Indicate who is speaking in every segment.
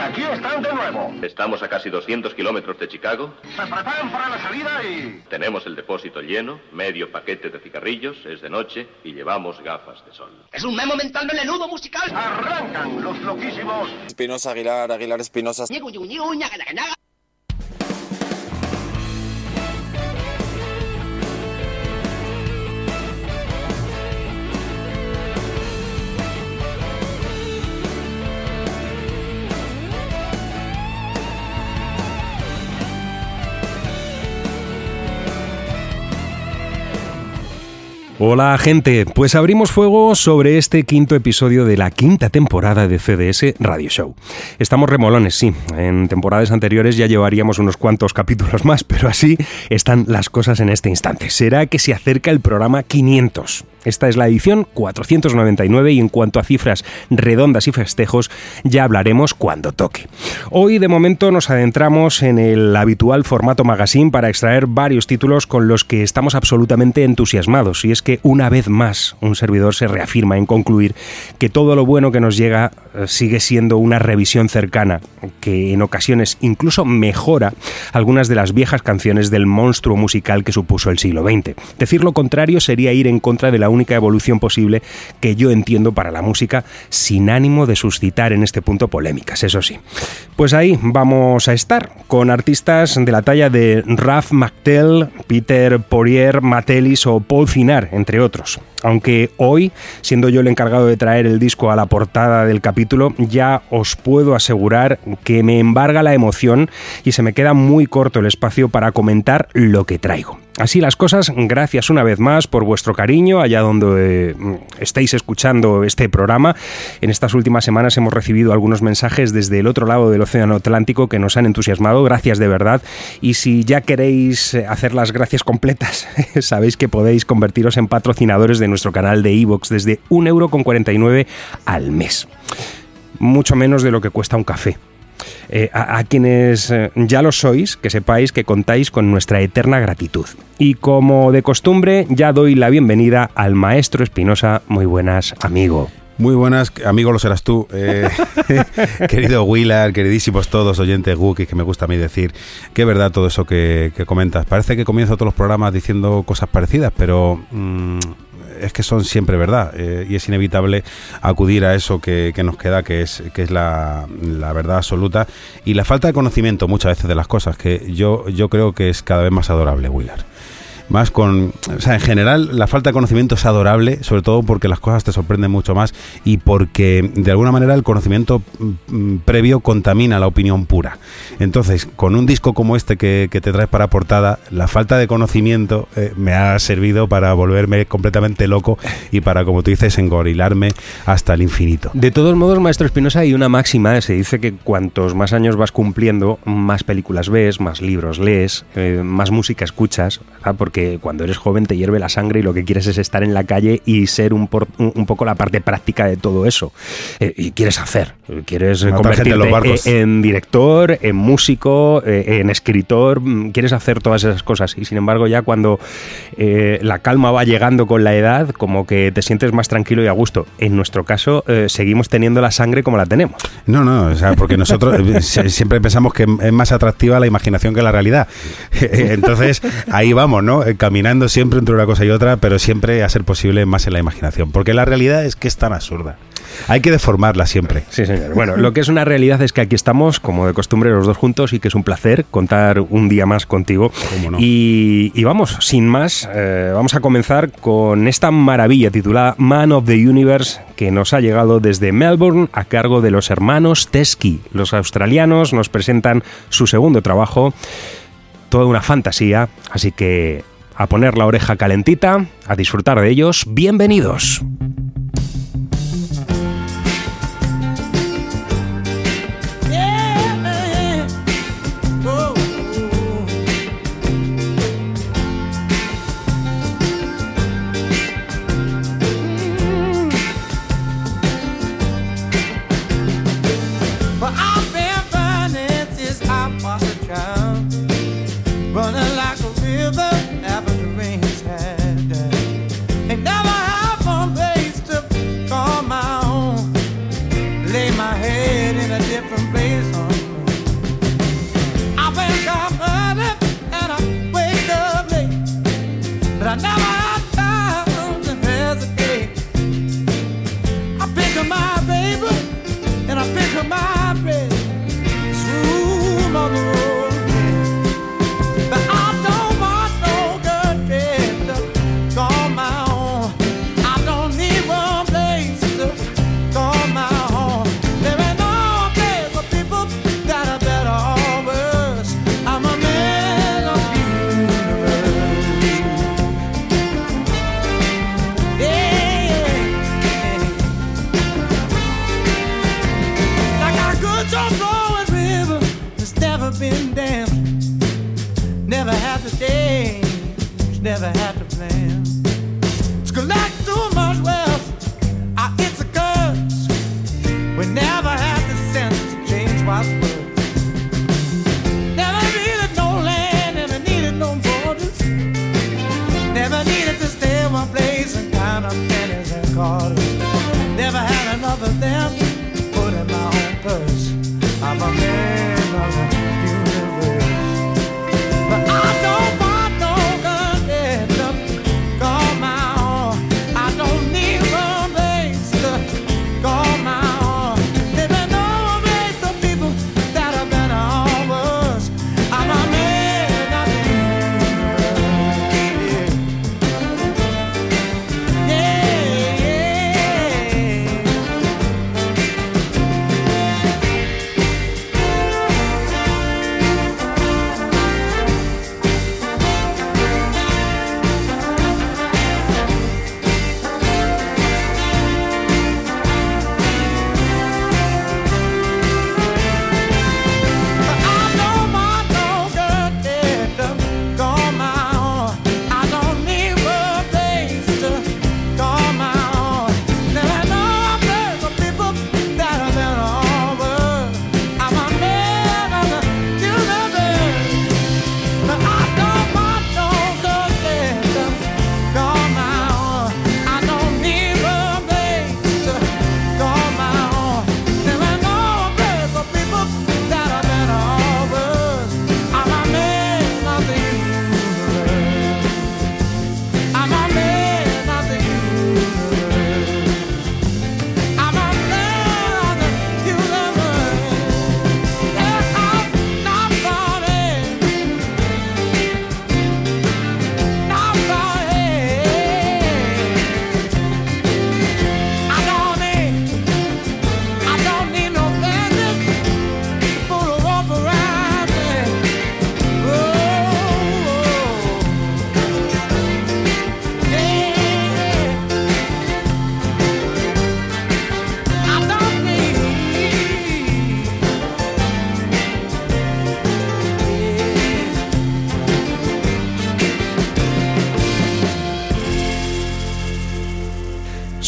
Speaker 1: aquí están de nuevo.
Speaker 2: Estamos a casi 200 kilómetros de Chicago.
Speaker 1: Se preparan para la salida y...
Speaker 2: Tenemos el depósito lleno, medio paquete de cigarrillos, es de noche y llevamos gafas de sol.
Speaker 3: Es un memo mental melenudo musical.
Speaker 1: Arrancan los loquísimos.
Speaker 4: Espinosa Aguilar, Aguilar Espinosa.
Speaker 5: Hola gente, pues abrimos fuego sobre este quinto episodio de la quinta temporada de CDS Radio Show. Estamos remolones, sí, en temporadas anteriores ya llevaríamos unos cuantos capítulos más, pero así están las cosas en este instante. Será que se acerca el programa 500. Esta es la edición 499 y en cuanto a cifras redondas y festejos ya hablaremos cuando toque. Hoy de momento nos adentramos en el habitual formato magazine para extraer varios títulos con los que estamos absolutamente entusiasmados y es que una vez más un servidor se reafirma en concluir que todo lo bueno que nos llega eh, sigue siendo una revisión cercana que en ocasiones incluso mejora algunas de las viejas canciones del monstruo musical que supuso el siglo XX. Decir lo contrario sería ir en contra de la única evolución posible que yo entiendo para la música sin ánimo de suscitar en este punto polémicas, eso sí. Pues ahí vamos a estar con artistas de la talla de Ralph McTell, Peter Poirier, Matelis o Paul Finar, entre otros. Aunque hoy, siendo yo el encargado de traer el disco a la portada del capítulo, ya os puedo asegurar que me embarga la emoción y se me queda muy corto el espacio para comentar lo que traigo. Así las cosas, gracias una vez más por vuestro cariño allá donde eh, estéis escuchando este programa. En estas últimas semanas hemos recibido algunos mensajes desde el otro lado del Océano Atlántico que nos han entusiasmado, gracias de verdad. Y si ya queréis eh, hacer las gracias completas, sabéis que podéis convertiros en patrocinadores de nuestro canal de iVoox desde 1,49€ al mes. Mucho menos de lo que cuesta un café. Eh, a, quienes eh, ya lo sois, que sepáis que contáis con nuestra eterna gratitud. Y como de costumbre, ya doy la bienvenida al maestro Espinosa. Muy buenas, amigo.
Speaker 6: Muy buenas, amigo, lo serás tú. Eh, querido Willard, queridísimos todos, oyentes Gookies, que me gusta a mí decir, que es verdad todo eso que, que, comentas. Parece que comienzo todos los programas diciendo cosas parecidas, pero... Mmm, es que son siempre verdad eh, y es inevitable acudir a eso que, que nos queda, que es, que es la, la, verdad absoluta y la falta de conocimiento muchas veces de las cosas, que yo, yo creo que es cada vez más adorable, Willard más con, o sea, en general la falta de conocimiento es adorable, sobre todo porque las cosas te sorprenden mucho más y porque de alguna manera el conocimiento previo contamina la opinión pura. Entonces, con un disco como este que, que te traes para portada, la falta de conocimiento eh, me ha servido para volverme completamente loco y para, como tú dices, engorilarme hasta el infinito.
Speaker 5: De todos modos, maestro Espinosa, hay una máxima, se dice que cuantos más años vas cumpliendo, más películas ves, más libros lees, eh, más música escuchas, porque cuando eres joven te hierve la sangre y lo que quieres es estar en la calle y ser un, por, un, un poco la parte práctica de todo eso. Eh, y quieres hacer, quieres
Speaker 6: Matar
Speaker 5: convertirte
Speaker 6: los barcos.
Speaker 5: en, en director, en músico, eh, en escritor, mm, quieres hacer todas esas cosas. Y sin embargo ya cuando eh, la calma va llegando con la edad, como que te sientes más tranquilo y a gusto. En nuestro caso seguimos teniendo la sangre como la tenemos.
Speaker 6: No, no, o sea, porque nosotros siempre pensamos que es más atractiva la imaginación que la realidad. Entonces ahí vamos, ¿no? Caminando siempre entre una cosa y otra, pero siempre a ser posible más en la imaginación, porque la realidad es que es tan absurda. Hay que deformarla siempre.
Speaker 5: Sí, señor. Bueno, lo que es una realidad es que aquí estamos, como de costumbre, los dos juntos y que es un placer contar un día más contigo.
Speaker 6: ¿Cómo no?
Speaker 5: y, y, vamos, sin más, eh, vamos a comenzar con esta maravilla titulada Man of the Universe que nos ha llegado desde Melbourne a cargo de los hermanos Teskey. Los australianos nos presentan su segundo trabajo, toda una fantasía, así que a poner la oreja calentita, a disfrutar de ellos. Bienvenidos.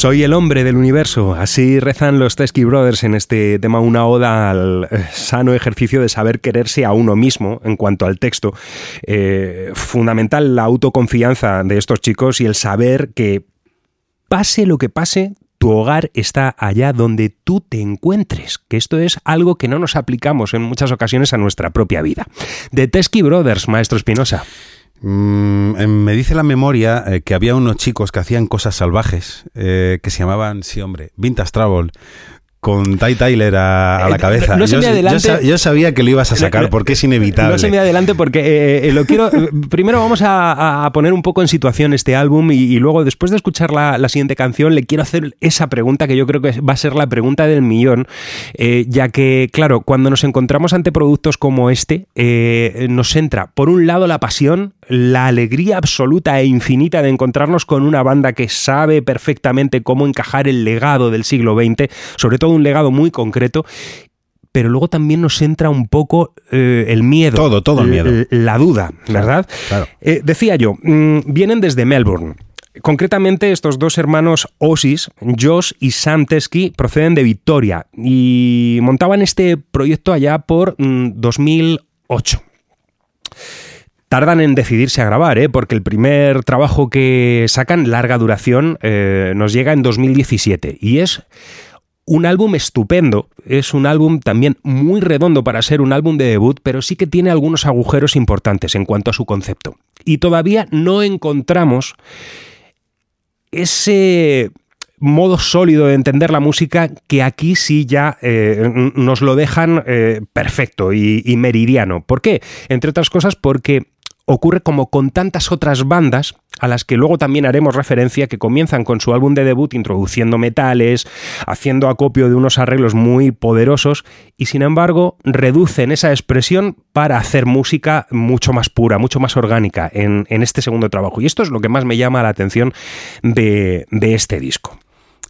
Speaker 5: Soy el hombre del universo, así rezan los Teskey Brothers en este tema, una oda al eh, sano ejercicio de saber quererse a uno mismo en cuanto al texto. Eh, fundamental la autoconfianza de estos chicos y el saber que pase lo que pase, tu hogar está allá donde tú te encuentres, que esto es algo que no nos aplicamos en muchas ocasiones a nuestra propia vida. De Teskey Brothers, maestro Espinosa.
Speaker 6: Mm, eh, me dice la memoria eh, que había unos chicos que hacían cosas salvajes eh, que se llamaban, sí hombre, Vintage Travel. Con Ty Tyler a, a la
Speaker 5: Eh,
Speaker 6: cabeza.
Speaker 5: no se
Speaker 6: yo,
Speaker 5: me
Speaker 6: yo yo sabía que lo ibas a sacar porque es inevitable.
Speaker 5: No se me adelante porque eh, eh, lo quiero. Primero vamos a, a poner un poco en situación este álbum y, y luego, después de escuchar la, la siguiente canción, le quiero hacer esa pregunta que yo creo que va a ser la pregunta del millón, eh, ya que, claro, cuando nos encontramos ante productos como este, eh, nos entra, por un lado, la pasión, la alegría absoluta e infinita de encontrarnos con una banda que sabe perfectamente cómo encajar el legado del siglo XX, sobre todo un legado muy concreto, pero luego también nos entra un poco eh, el miedo.
Speaker 6: Todo, todo el miedo.
Speaker 5: l- La duda, ¿verdad?
Speaker 6: claro.
Speaker 5: Eh, decía yo, mm, vienen desde Melbourne. Concretamente, estos dos hermanos Osis, Josh y Sam Teskey, proceden de Victoria y montaban este proyecto allá por mm, 2008 tardan en decidirse a grabar, ¿eh? porque el primer trabajo que sacan, larga duración, eh, nos llega en 2017 y es un álbum estupendo, es un álbum también muy redondo para ser un álbum de debut, pero sí que tiene algunos agujeros importantes en cuanto a su concepto. Y todavía no encontramos ese modo sólido de entender la música que aquí sí ya eh, nos lo dejan eh, perfecto y, y meridiano. ¿Por qué? Entre otras cosas porque ocurre como con tantas otras bandas a las que luego también haremos referencia que comienzan con su álbum de debut introduciendo metales, haciendo acopio de unos arreglos muy poderosos y sin embargo reducen esa expresión para hacer música mucho más pura, mucho más orgánica en, en este segundo trabajo. Y esto es lo que más me llama la atención de, de este disco.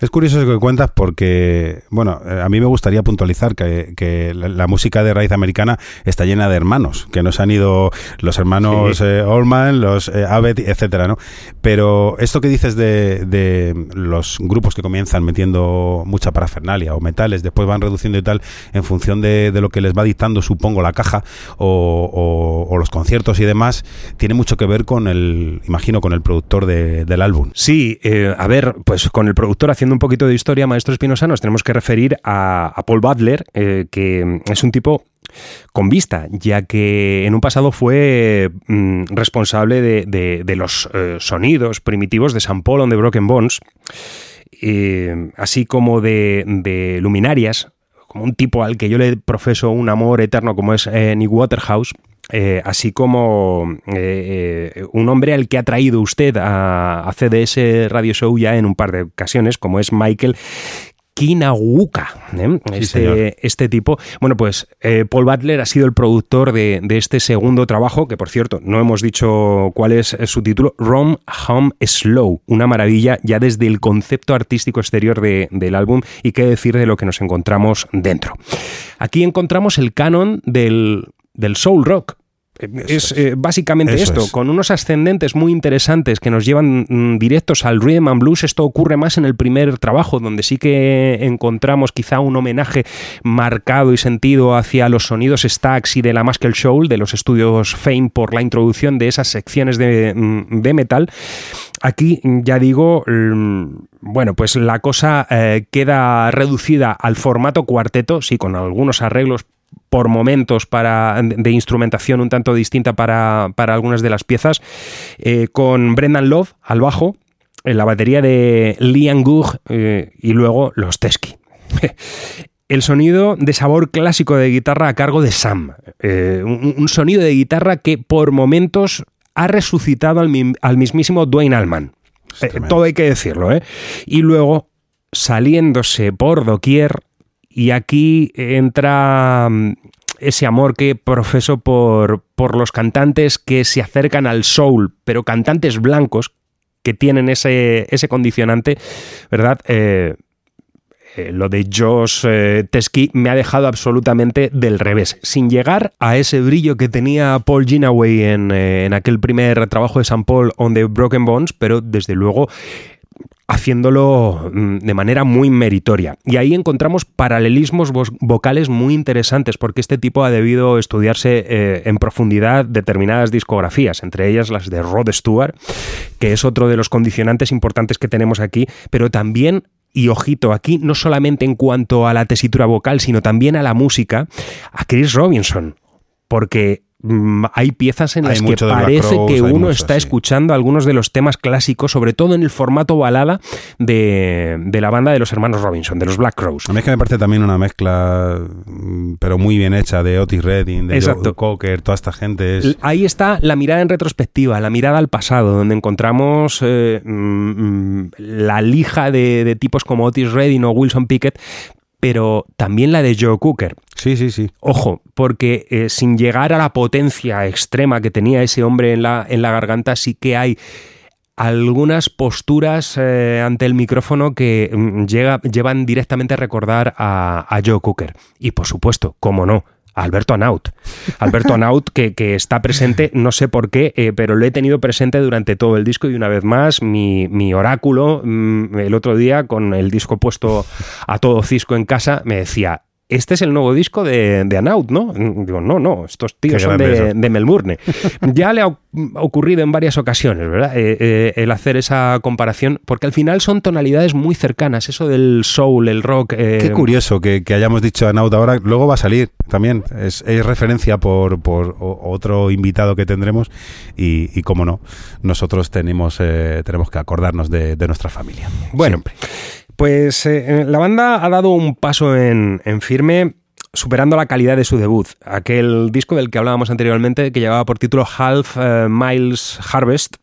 Speaker 6: Es curioso eso que cuentas porque, bueno, eh, a mí me gustaría puntualizar que, que la, la música de raíz americana está llena de hermanos, que nos han ido los hermanos
Speaker 5: Sí.
Speaker 6: eh, Allman, los eh, Abbott, etcétera, ¿no? Pero esto que dices de, de los grupos que comienzan metiendo mucha parafernalia o metales, después van reduciendo y tal, en función de, de lo que les va dictando, supongo, la caja o, o- o los conciertos y demás, tiene mucho que ver con el, imagino, con el productor de- del álbum.
Speaker 5: Sí, eh, a ver, pues con el productor haciendo un poquito de historia, Maestro Espinosa, nos tenemos que referir a, Paul Butler, eh, que es un tipo con vista, ya que en un pasado fue mm, responsable de, los eh, sonidos primitivos de San Paul on the Broken Bones, eh, así como de, de luminarias, como un tipo al que yo le profeso un amor eterno como es Nick Waterhouse, eh, así como eh, eh, un hombre al que ha traído usted a, a CDS Radio Show ya en un par de ocasiones, como es Michael Kinawuka, ¿eh?
Speaker 6: Sí,
Speaker 5: este, este tipo. Bueno, pues eh, Paul Butler ha sido el productor de, de este segundo trabajo, que por cierto, no hemos dicho cuál es su título, Rom Home Slow, una maravilla ya desde el concepto artístico exterior de- del álbum y qué decir de lo que nos encontramos dentro. Aquí encontramos el canon del, del soul rock. Es eh, básicamente
Speaker 6: Eso
Speaker 5: esto,
Speaker 6: es.
Speaker 5: con unos ascendentes muy interesantes que nos llevan mm, directos al rhythm and blues. Esto ocurre más en el primer trabajo, donde sí que encontramos quizá un homenaje marcado y sentido hacia los sonidos stacks y de la Muscle Shoal, de los estudios Fame, por la introducción de esas secciones de, mm, de metal. Aquí, mm, ya digo, bueno, pues la cosa eh, queda reducida al formato cuarteto, sí, con algunos arreglos por momentos para, de instrumentación un tanto distinta para, para algunas de las piezas, eh, con Brendan Love al bajo, en la batería de Liam Goog eh, y luego los Teskey. El sonido de sabor clásico de guitarra a cargo de Sam. Eh, un, un sonido de guitarra que por momentos ha resucitado al, mi- al mismísimo Dwayne Allman. Eh, todo hay que decirlo, ¿eh? Y luego saliéndose por doquier, y aquí entra mm, ese amor que profeso por, por los cantantes que se acercan al soul, pero cantantes blancos que tienen ese, ese condicionante, ¿verdad? Eh, eh, lo de Josh eh, Teskey me ha dejado absolutamente del revés, sin llegar a ese brillo que tenía Paul Ginaway en, eh, en aquel primer trabajo de San Paul on the Broken Bones, pero desde luego haciéndolo mm, de manera muy meritoria. Y ahí encontramos paralelismos vocales muy interesantes, porque este tipo ha debido estudiarse eh, en profundidad determinadas discografías, entre ellas las de Rod Stewart, que es otro de los condicionantes importantes que tenemos aquí, pero también y ojito, aquí no solamente en cuanto a la tesitura vocal, sino también a la música, a Chris Robinson, porque hay piezas en
Speaker 6: Hay
Speaker 5: las que parece que uno está
Speaker 6: sí.
Speaker 5: escuchando algunos de los temas clásicos, sobre todo en el formato balada de, de la banda de los hermanos Robinson, de los Black Crows.
Speaker 6: A mí es que me parece también una mezcla, mm, pero muy bien hecha, de Otis Redding, de. Joe Cocker, toda esta gente. Es,
Speaker 5: Ahí está la mirada en retrospectiva, la mirada al pasado, donde encontramos eh, mm, mm, la lija de, de tipos como Otis Redding o Wilson Pickett, pero también la de Joe Cooker.
Speaker 6: Sí, sí, sí.
Speaker 5: Ojo, porque eh, sin llegar a la potencia extrema que tenía ese hombre en la, en la garganta, sí que hay algunas posturas eh, ante el micrófono que mm, llega- llevan directamente a recordar a, Joe Cooker. Y por supuesto, cómo no, Alberto Anaut. Alberto Anaut, que, que está presente, no sé por qué, eh, pero lo he tenido presente durante todo el disco y una vez más, mi, mi oráculo, mm, el otro día, con el disco puesto a todo cisco en casa, me decía, este es el nuevo disco de, de Anaut, ¿no? Digo, no, no, estos tíos
Speaker 6: Qué
Speaker 5: son de, de Melbourne. Ya le ha ocurrido en varias ocasiones, ¿verdad? Eh, eh, el hacer esa comparación, porque al final son tonalidades muy cercanas, eso del soul, el rock. eh,
Speaker 6: Qué curioso que, que hayamos dicho a Naut ahora. Luego va a salir también. Es, es referencia por, por otro invitado que tendremos. Y, y cómo no, nosotros tenemos, eh, tenemos que acordarnos de, de nuestra familia.
Speaker 5: Bueno,
Speaker 6: Siempre.
Speaker 5: Pues eh, la banda ha dado un paso en, en firme superando la calidad de su debut, aquel disco del que hablábamos anteriormente que llevaba por título Half eh, Miles Harvest,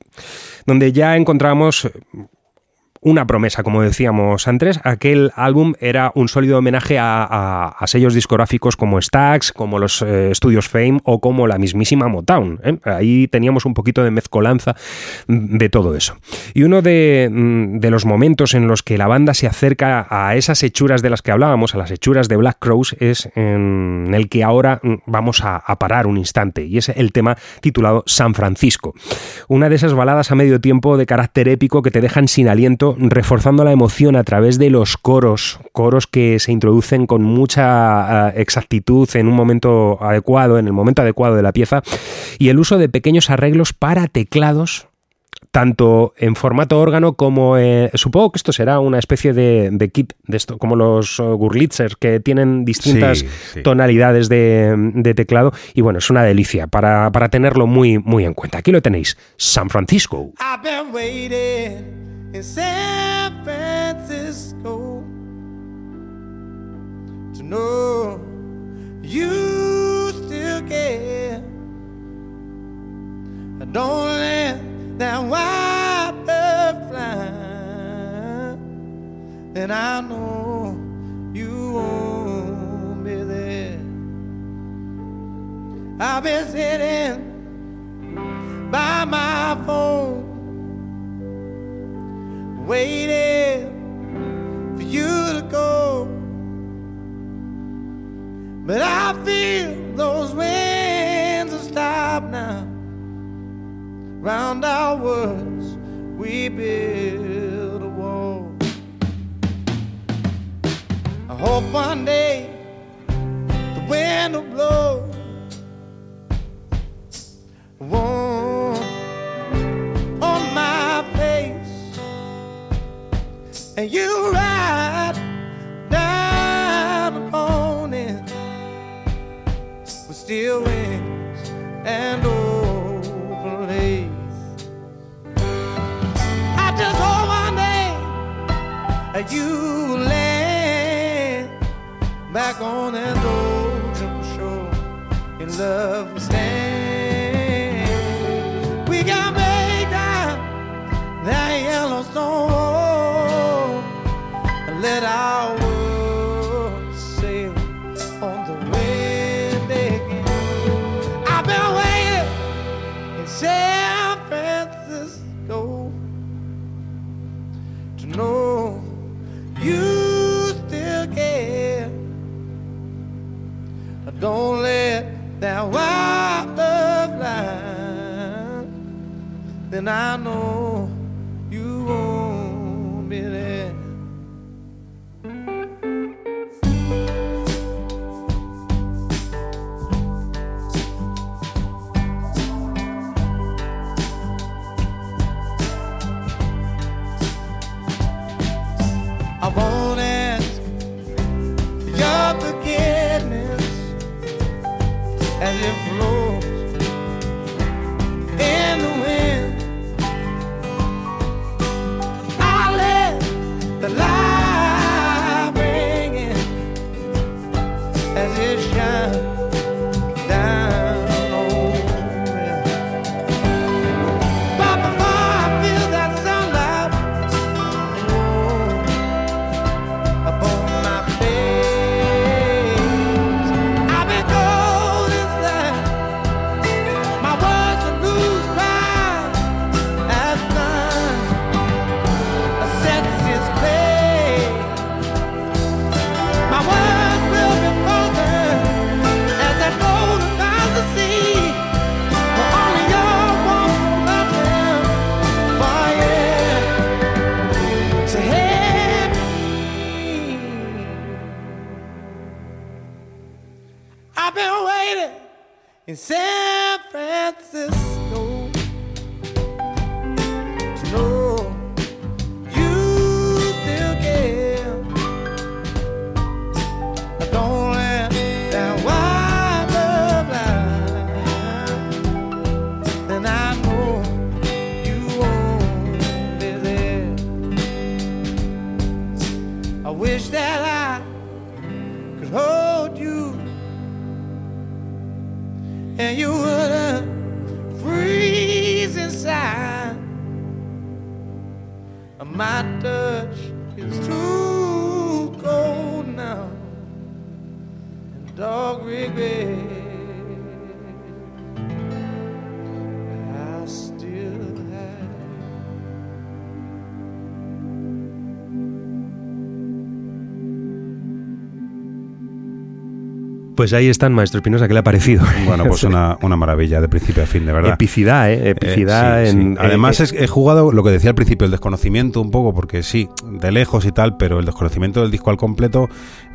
Speaker 5: donde ya encontramos una promesa, como decíamos antes. Aquel álbum era un sólido homenaje a, a- sellos discográficos como Stax, como los eh, estudios Fame o como la mismísima Motown. ¿eh? Ahí teníamos un poquito de mezcolanza de todo eso. Y uno de, mm, de los momentos en los que la banda se acerca a esas hechuras de las que hablábamos, a las hechuras de Black Crows, es en el que ahora mm, vamos a, a parar un instante, y es el tema titulado San Francisco. Una de esas baladas a medio tiempo de carácter épico que te dejan sin aliento, reforzando la emoción a través de los coros, coros que se introducen con mucha eh, exactitud en un momento adecuado, en el momento adecuado de la pieza, y el uso de pequeños arreglos para teclados tanto en formato órgano como eh, supongo que esto será una especie de, de kit de esto como los uh, Gurlitzers que tienen distintas
Speaker 6: Sí, sí.
Speaker 5: tonalidades de, de teclado y bueno es una delicia para, para tenerlo muy muy en cuenta aquí lo tenéis San Francisco
Speaker 7: I've been waiting in San Francisco to know you still care. I Don't let that white bird fly, and I know you won't be there. I've been sitting by my phone, waiting for you to go. But I feel those winds have stopped now. Round our words, we build a wall. I hope one day the wind will blow. And you ride down upon it with steel wings and overlays. I just hope one day that you land back on that old shore in love we stand. That wild love fly. Then I know
Speaker 5: Pues ahí están, maestro Espinosa, ¿qué le ha parecido?
Speaker 6: Bueno, pues una, una maravilla de principio a fin, de verdad.
Speaker 5: Epicidad, ¿eh? Epicidad
Speaker 6: Eh, sí, sí.
Speaker 5: en...
Speaker 6: Además,
Speaker 5: eh,
Speaker 6: es- he jugado lo que decía al principio, el desconocimiento un poco, porque sí, de lejos y tal, pero el desconocimiento del disco al completo,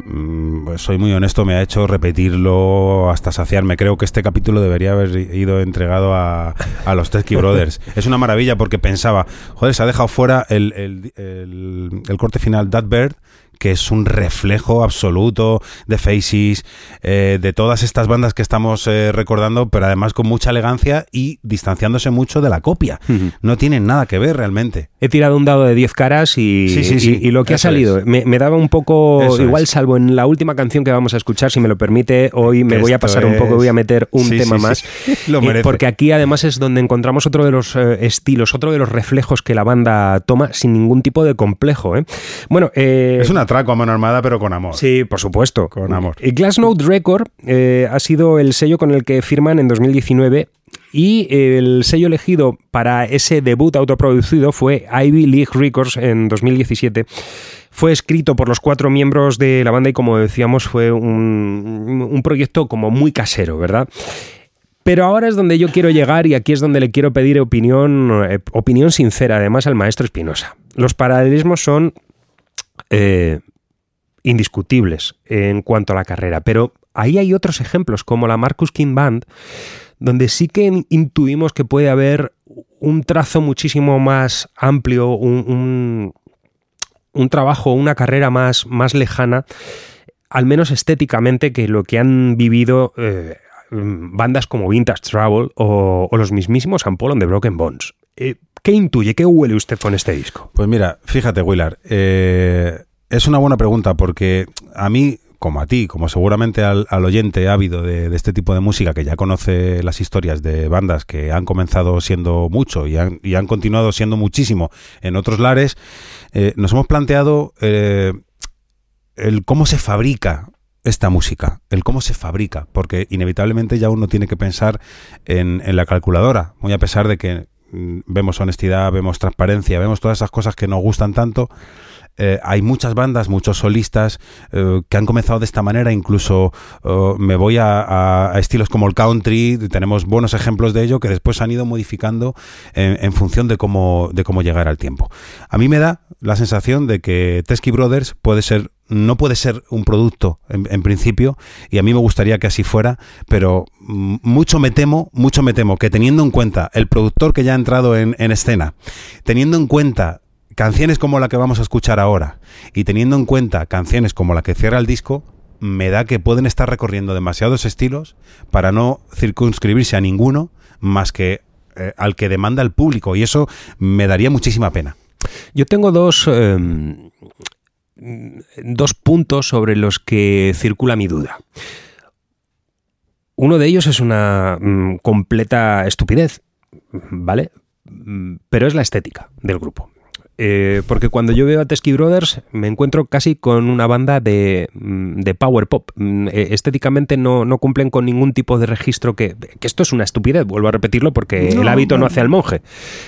Speaker 6: mm, pues soy muy honesto, me ha hecho repetirlo hasta saciarme. Creo que este capítulo debería haber ido entregado a, a los Teskey Brothers. es una maravilla porque pensaba, joder, se ha dejado fuera el, el- el- el corte final, That Bird, que es un reflejo absoluto de Faces, eh, de todas estas bandas que estamos eh, recordando, pero además con mucha elegancia y distanciándose mucho de la copia. No tienen nada que ver realmente.
Speaker 5: He tirado un dado de 10 caras y,
Speaker 6: Sí, sí, sí,
Speaker 5: y- y lo que ha salido me, me daba un poco
Speaker 6: Eso
Speaker 5: igual,
Speaker 6: es.
Speaker 5: salvo en la última canción que vamos a escuchar, si me lo permite, hoy me
Speaker 6: Que
Speaker 5: voy a pasar un poco, voy a meter un tema más.
Speaker 6: Lo
Speaker 5: eh,
Speaker 6: merece.
Speaker 5: porque aquí además es donde encontramos otro de los eh, estilos, otro de los reflejos que la banda toma sin ningún tipo de complejo. Bueno, eh,
Speaker 6: Es un atraco a mano armada, pero con amor.
Speaker 5: Sí, por supuesto.
Speaker 6: Con amor.
Speaker 5: Y Glassnote Record eh, ha sido el sello con el que firman en 2019 y el sello elegido para ese debut autoproducido fue Ivy League Records en 2017. Fue escrito por los cuatro miembros de la banda y como decíamos fue un, un proyecto como muy casero, ¿verdad? Pero ahora es donde yo quiero llegar y aquí es donde le quiero pedir opinión, eh, opinión sincera además al maestro Espinosa. Los paralelismos son eh, indiscutibles en cuanto a la carrera, pero ahí hay otros ejemplos como la Marcus King Band, donde sí que in- intuimos que puede haber un trazo muchísimo más amplio, un, un- trabajo, una carrera más, más lejana, al menos estéticamente, que lo que han vivido eh, bandas como Vintage Trouble o, los mismísimos and the Broken Bones. Eh, ¿Qué intuye, qué huele usted con este disco?
Speaker 6: Pues mira, fíjate, Willard, eh, es una buena pregunta porque a mí, como a ti, como seguramente al, oyente ávido de, este tipo de música que ya conoce las historias de bandas que han comenzado siendo mucho y han, continuado siendo muchísimo en otros lares, eh, nos hemos planteado el cómo se fabrica esta música, el cómo se fabrica, porque inevitablemente ya uno tiene que pensar en, la calculadora, muy a pesar de que vemos honestidad, vemos transparencia, vemos todas esas cosas que nos gustan tanto. Eh, hay muchas bandas, muchos solistas eh, que han comenzado de esta manera, incluso eh, me voy a, estilos como el country, tenemos buenos ejemplos de ello que después han ido modificando en, función de cómo, de cómo llegar al tiempo. A mí me da la sensación de que Teskey Brothers puede ser no puede ser un producto en, principio y a mí me gustaría que así fuera pero mm, mucho me temo mucho me temo que teniendo en cuenta el productor que ya ha entrado en, en escena teniendo en cuenta canciones como la que vamos a escuchar ahora y teniendo en cuenta canciones como la que cierra el disco me da que pueden estar recorriendo demasiados estilos para no circunscribirse a ninguno más que eh, al que demanda el público y eso me daría muchísima pena
Speaker 5: Yo tengo dos, eh, dos puntos sobre los que circula mi duda. Uno de ellos es una mm, completa estupidez, ¿vale? Mm, Pero es la estética del grupo. Eh, porque cuando yo veo a Teskey Brothers me encuentro casi con una banda de, mm, de power pop. Mm, eh, Estéticamente no, no cumplen con ningún tipo de registro que, que esto es una estupidez, vuelvo a repetirlo porque el hábito no hace al monje,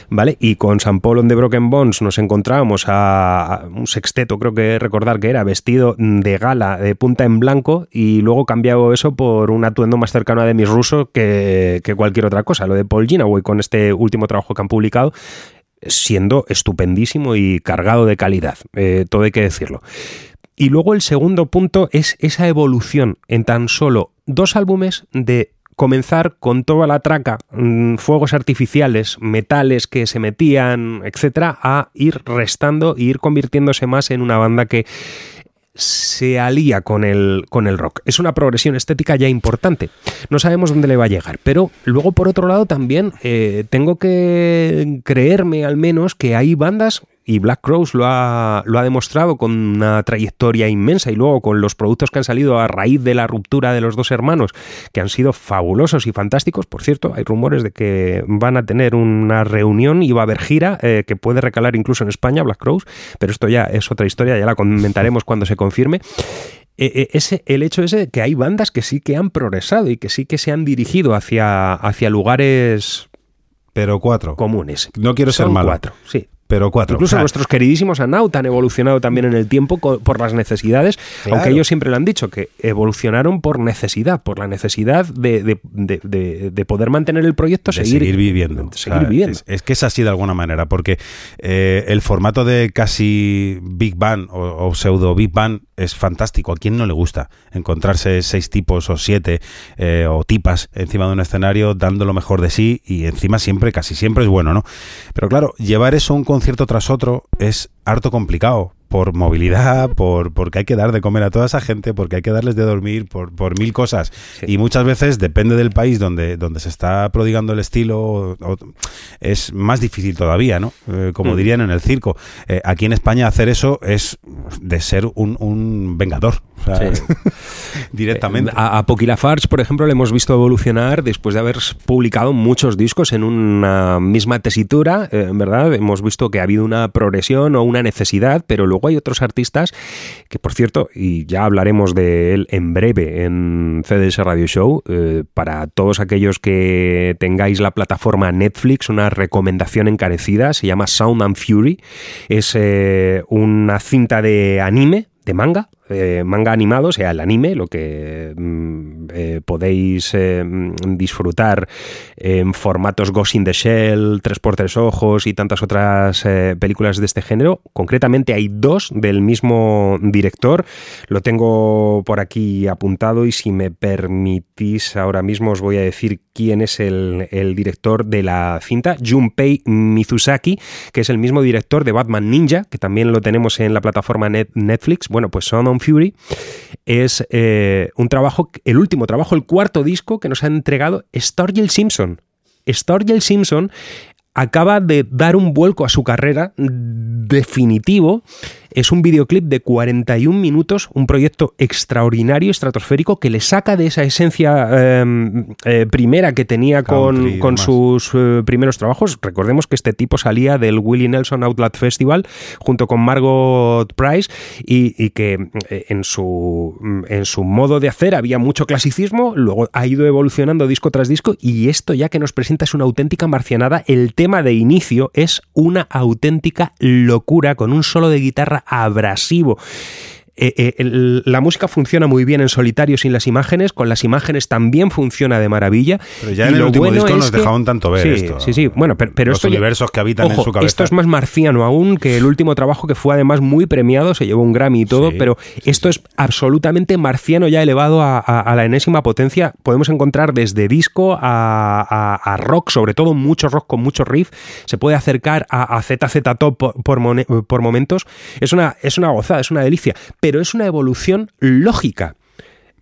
Speaker 5: ¿vale? Y con San Paul on the Broken Bones nos encontrábamos a, a un sexteto, creo que recordar que era, vestido de gala, de punta en blanco y luego cambiado eso por un atuendo más cercano a Demis Russo que, que cualquier otra cosa. Lo de Paul Ginaway con este último trabajo que han publicado siendo estupendísimo y cargado de calidad, eh, todo hay que decirlo. Y luego el segundo punto es esa evolución en tan solo dos álbumes de comenzar con toda la traca, mm, fuegos artificiales, metales que se metían, etcétera, a ir restando e ir convirtiéndose más en una banda que se alía con el, con el rock. Es una progresión estética ya importante. No sabemos dónde le va a llegar. Pero luego, por otro lado, también eh, tengo que creerme al menos que hay bandas y Black Crowes lo ha, lo ha demostrado con una trayectoria inmensa y luego con los productos que han salido a raíz de la ruptura de los dos hermanos, que han sido fabulosos y fantásticos. Por cierto, hay rumores de que van a tener una reunión y va a haber gira eh, que puede recalar incluso en España, Black Crowes, pero esto ya es otra historia, ya la comentaremos cuando se confirme. Eh, eh, ese, el hecho ese de que hay bandas que sí que han progresado y que sí que se han dirigido hacia, hacia lugares
Speaker 6: Pero cuatro.
Speaker 5: comunes.
Speaker 6: No quiero ser malo.
Speaker 5: cuatro, sí.
Speaker 6: Pero cuatro.
Speaker 5: Incluso
Speaker 6: O sea,
Speaker 5: nuestros queridísimos Anaut han evolucionado también en el tiempo por las necesidades,
Speaker 6: Claro.
Speaker 5: aunque ellos siempre lo han dicho, que evolucionaron por necesidad, por la necesidad de, de- de- de- de poder mantener el proyecto, seguir,
Speaker 6: seguir, viviendo. O
Speaker 5: seguir
Speaker 6: sea,
Speaker 5: viviendo.
Speaker 6: Es, es que es así de alguna manera, porque eh, el formato de casi Big Bang o, o pseudo Big Bang es fantástico. ¿A quién no le gusta encontrarse seis tipos o siete eh, o tipas encima de un escenario dando lo mejor de sí y encima siempre, casi siempre es bueno, ¿no? Pero claro, llevar eso un concierto tras otro es harto complicado. Por movilidad, por porque hay que dar de comer a toda esa gente, porque hay que darles de dormir, por, por mil cosas.
Speaker 5: Sí.
Speaker 6: Y muchas veces, depende del país donde, donde se está prodigando el estilo, o- o- es más difícil todavía, ¿no? Eh, como
Speaker 5: Mm.
Speaker 6: dirían en el circo. Eh, aquí en España hacer eso es de ser un, un vengador. o sea,
Speaker 5: Sí.
Speaker 6: directamente.
Speaker 5: A, a Poki Lafarge, por ejemplo, le hemos visto evolucionar después de haber publicado muchos discos en una misma tesitura, eh, verdad. Hemos visto que ha habido una progresión o una necesidad, pero luego hay otros artistas que, por cierto, y ya hablaremos de él en breve en CDS Radio Show, eh, para todos aquellos que tengáis la plataforma Netflix, una recomendación encarecida, se llama Sound and Fury. Es eh, una cinta de anime, de manga, eh, manga animado, o sea, el anime, lo que mm, eh, podéis eh, mm, disfrutar en formatos Ghost in the Shell, 3x3 ojos y tantas otras películas de este género. Concretamente hay dos del mismo director. Lo tengo por aquí apuntado y si me permitís ahora mismo os voy a decir quién es el, el director de la cinta, Junpei Mizusaki, que es el mismo director de Batman Ninja, que también lo tenemos en la plataforma Net- Netflix. Bueno, pues Son Fury es eh, un trabajo, el último trabajo, el cuarto disco que nos ha entregado Sturgill Simpson. Sturgill Simpson acaba de dar un vuelco a su carrera definitivo. Es un videoclip de 41 minutos, un proyecto extraordinario, estratosférico, que le saca de esa esencia eh, eh, primera que tenía con,
Speaker 6: Country
Speaker 5: con sus eh, primeros trabajos. Recordemos que este tipo salía del Willie Nelson Outlet Festival junto con Margot Price y, y que eh, en su, en su modo de hacer había mucho clasicismo, luego ha ido evolucionando disco tras disco y esto ya que nos presenta es una auténtica marcianada. El tema de inicio es una auténtica locura con un solo de guitarra abrasivo. Eh, eh, el- la música funciona muy bien en solitario sin las imágenes, con las imágenes también funciona de maravilla.
Speaker 6: Pero ya
Speaker 5: Y
Speaker 6: en el último
Speaker 5: bueno
Speaker 6: disco nos
Speaker 5: que-
Speaker 6: dejaron tanto ver
Speaker 5: sí,
Speaker 6: esto.
Speaker 5: Sí, sí, bueno, pero, pero
Speaker 6: Los
Speaker 5: esto ya-
Speaker 6: universos que habitan en su cabeza.
Speaker 5: Esto es más marciano aún que el último trabajo que fue además muy premiado, se llevó un Grammy y todo,
Speaker 6: Sí,
Speaker 5: pero esto es absolutamente marciano ya elevado a, a- a la enésima potencia. Podemos encontrar desde disco a, rock, sobre todo mucho rock con mucho riff. Se puede acercar a, ZZ Top por, por por momentos. Es una, es una gozada, es una delicia, pero es una evolución lógica.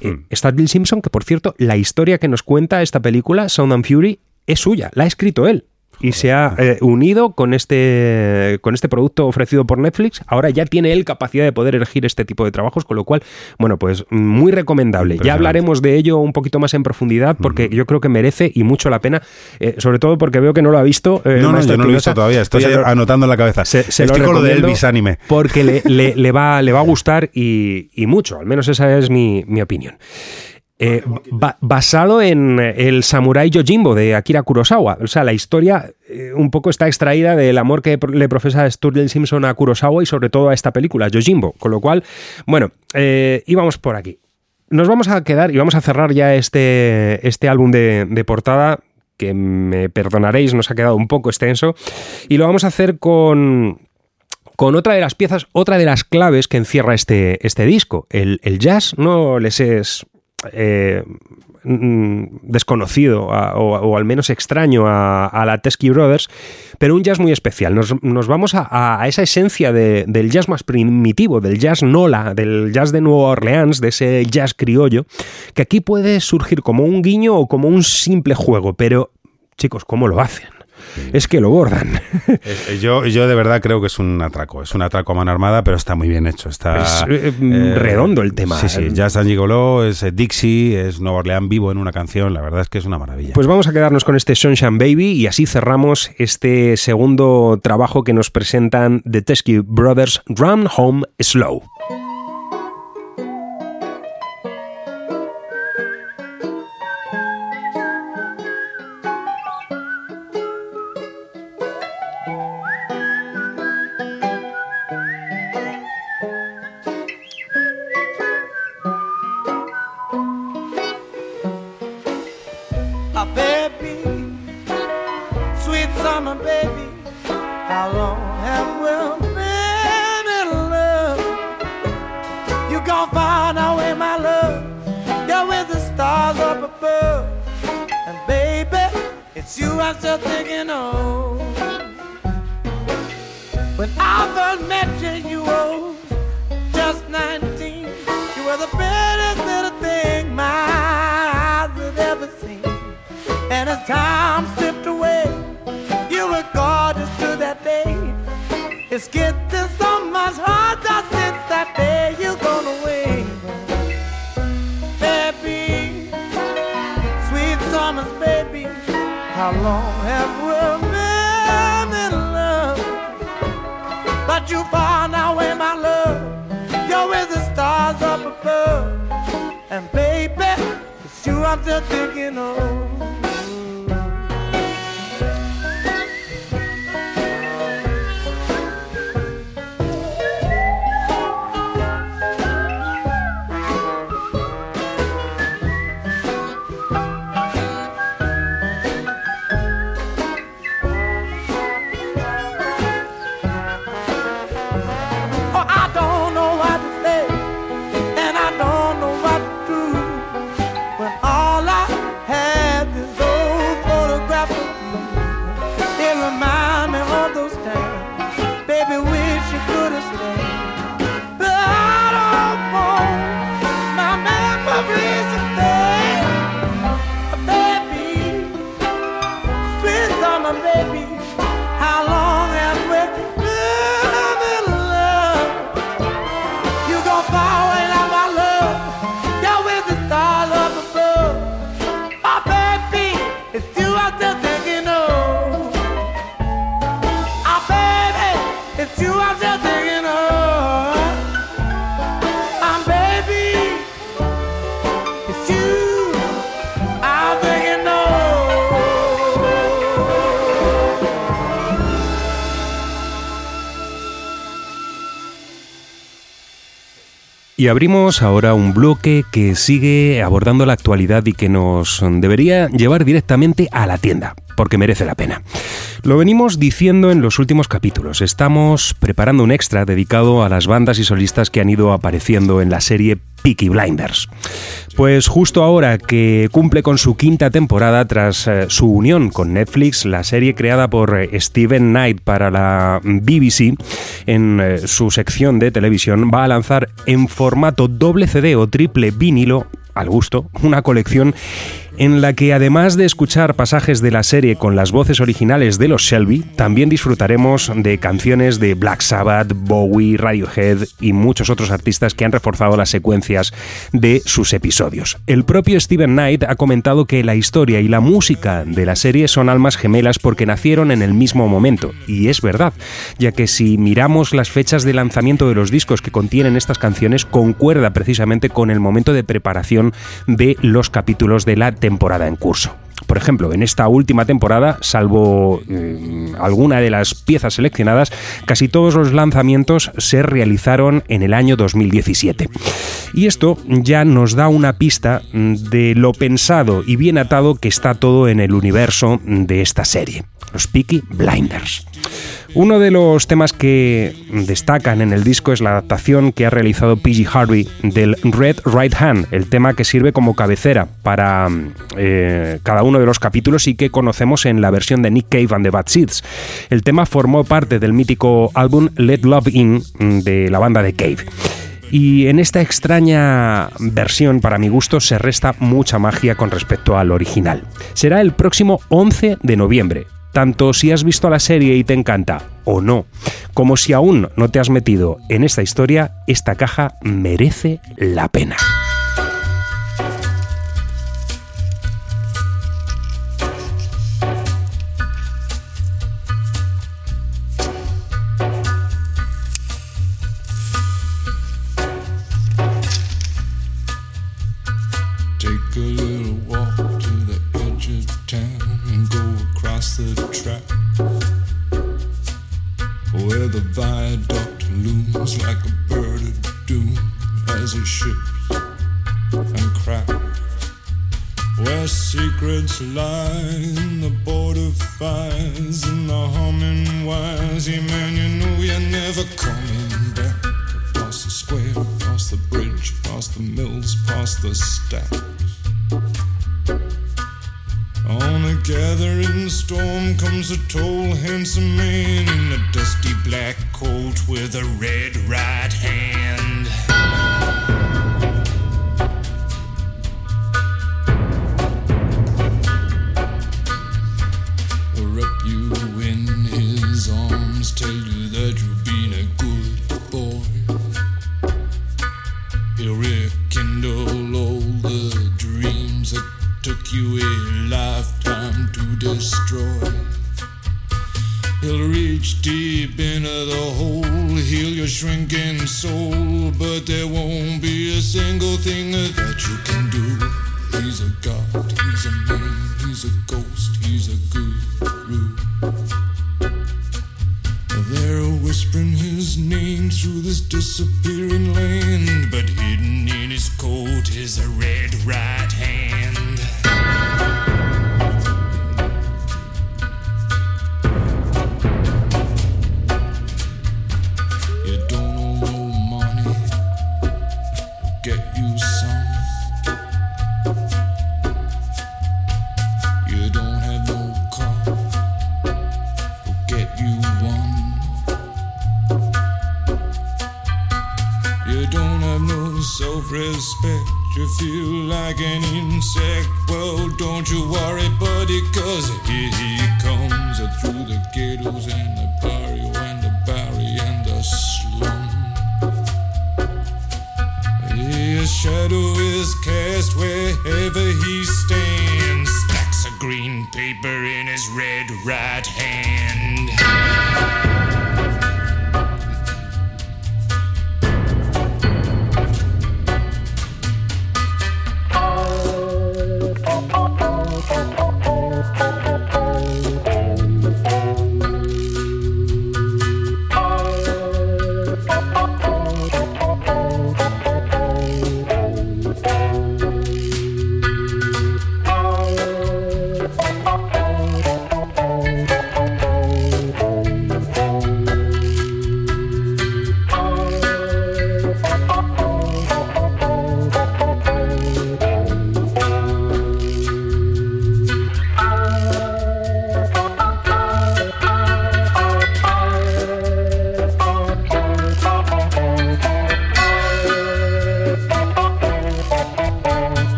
Speaker 5: Eh,
Speaker 6: Hmm.
Speaker 5: Está Bill Simpson, que por cierto, la historia que nos cuenta esta película, Sound and Fury, es suya, la ha escrito él. Y se ha eh, unido con este, con este producto ofrecido por Netflix. Ahora ya tiene él capacidad de poder elegir este tipo de trabajos, con lo cual, bueno, pues muy recomendable. Ya hablaremos de ello un poquito más en profundidad, porque yo creo que merece y mucho la pena, eh, sobre todo porque veo que no lo ha visto. eh,
Speaker 6: No, no, yo no lo he visto todavía. Estoy
Speaker 5: Pues lo-
Speaker 6: anotando en la cabeza.
Speaker 5: se, se lo
Speaker 6: Estoy con lo de Elvis Anime.
Speaker 5: Porque le, le- le va, le va a gustar y, y mucho, al menos esa es mi, mi opinión. Eh, ba- basado en el samurái Yojimbo de Akira Kurosawa. O sea, la historia eh, un poco está extraída del amor que le profesa Sturgill Simpson a Kurosawa y sobre todo a esta película, Yojimbo. Con lo cual, bueno, eh, íbamos por aquí. Nos vamos a quedar y vamos a cerrar ya este, este álbum de, de portada que me perdonaréis, nos ha quedado un poco extenso. Y lo vamos a hacer con, con otra de las piezas, otra de las claves que encierra este, este disco. El, el jazz no les es eh, mm, desconocido o, al menos extraño a, la Teskey Brothers, pero un jazz muy especial. Nos, vamos a, esa esencia de- del jazz más primitivo, del jazz nola, del jazz de Nueva Orleans, de ese jazz criollo, que aquí puede surgir como un guiño o como un simple juego, pero chicos, ¿cómo lo hacen? Es que lo bordan.
Speaker 6: Eh, eh, yo, yo de verdad creo que es un atraco. Es un atraco a mano armada, pero está muy bien hecho. Está
Speaker 5: Es, eh, redondo el tema.
Speaker 6: Sí, sí. Jazz and Gigolo, es Dixie, es Nueva Orleans vivo en una canción. La verdad es que es una maravilla.
Speaker 5: Pues vamos a quedarnos con este Sunshine Baby y así cerramos este segundo trabajo que nos presentan The Teskey Brothers Run Home Slow.
Speaker 7: myself.
Speaker 5: Y abrimos ahora un bloque que sigue abordando la actualidad y que nos debería llevar directamente a la tienda, porque merece la pena. Lo venimos diciendo en los últimos capítulos. Estamos preparando un extra dedicado a las bandas y solistas que han ido apareciendo en la serie Peaky Blinders. Pues justo ahora que cumple con su quinta temporada tras eh, su unión con Netflix, la serie creada por eh, Steven Knight para la BBC en eh, su sección de televisión va a lanzar en formato doble CD o triple vinilo al gusto, una colección en la que además de escuchar pasajes de la serie con las voces originales de los Shelby, también disfrutaremos de canciones de Black Sabbath, Bowie, Radiohead y muchos otros artistas que han reforzado las secuencias de sus episodios. El propio Steven Knight ha comentado que la historia y la música de la serie son almas gemelas porque nacieron en el mismo momento, y es verdad, ya que si miramos las fechas de lanzamiento de los discos que contienen estas canciones, concuerda precisamente con el momento de preparación de los capítulos de la temporada en curso. Por ejemplo, en esta última temporada, salvo eh, alguna de las piezas seleccionadas, casi todos los lanzamientos se realizaron en el año 2017. Y esto ya nos da una pista mm, de lo pensado y bien atado que está todo en el universo de esta serie, los Peaky Blinders. Uno de los temas que destacan en el disco es la adaptación que ha realizado PG Harvey del Red Right Hand, el tema que sirve como cabecera para eh, cada uno de los capítulos y que conocemos en la versión de Nick Cave and the Bad Seeds. El tema formó parte del mítico álbum Let Love In de la banda de Cave. Y en esta extraña versión, para mi gusto, se resta mucha magia con respecto al original. Será el próximo 11 de noviembre,
Speaker 8: tanto si has visto la serie y te encanta o no. Como si aún no te has metido en esta historia, esta caja merece la pena.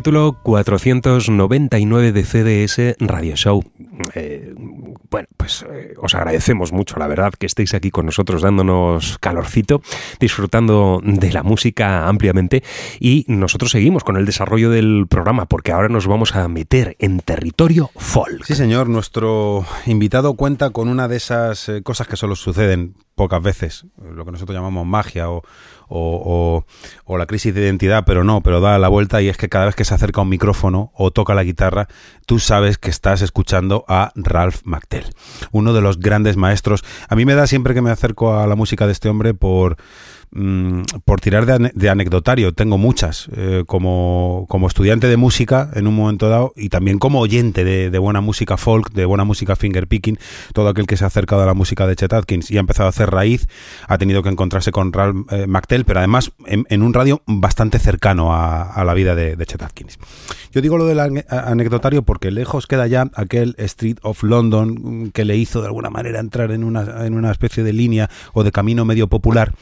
Speaker 5: Capítulo 499 de CDS Radio Show. Eh, bueno, pues eh, os agradecemos mucho, la verdad, que estéis aquí con nosotros dándonos calorcito, disfrutando de la música ampliamente y nosotros seguimos con el desarrollo del programa porque ahora nos vamos a meter en territorio folk.
Speaker 6: Sí, señor, nuestro invitado cuenta con una de esas eh, cosas que solo suceden pocas veces, lo que nosotros llamamos magia o, o, o, o la crisis de identidad, pero no, pero da la vuelta y es que cada vez que se acerca un micrófono o toca la guitarra, tú sabes que estás escuchando a Ralph McTell, uno de los grandes maestros. A mí me da siempre que me acerco a la música de este hombre por mm, por tirar de, ane- de anecdotario, tengo muchas, eh, como, como estudiante de música en un momento dado y también como oyente de, buena música folk, de buena música fingerpicking, todo aquel que se ha acercado a la música de Chet Atkins y ha empezado a hacer raíz, ha tenido que encontrarse con Ralph eh, McTell, pero además en, un radio bastante cercano a, la vida de, Chet Atkins. Yo digo lo del ane- anecdotario porque lejos queda ya aquel Street of London mm, que le hizo de alguna manera entrar en una, en una especie de línea o de camino medio popular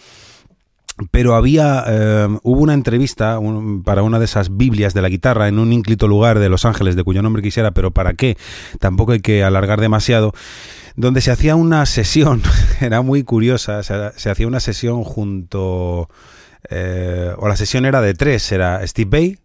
Speaker 6: pero había eh, hubo una entrevista para una de esas Biblias de la guitarra en un ínclito lugar de Los Ángeles de cuyo nombre quisiera, pero para qué, tampoco hay que alargar demasiado, donde se hacía una sesión, era muy curiosa, se, se hacía una sesión junto, eh, o la sesión era de tres, era Steve Bay,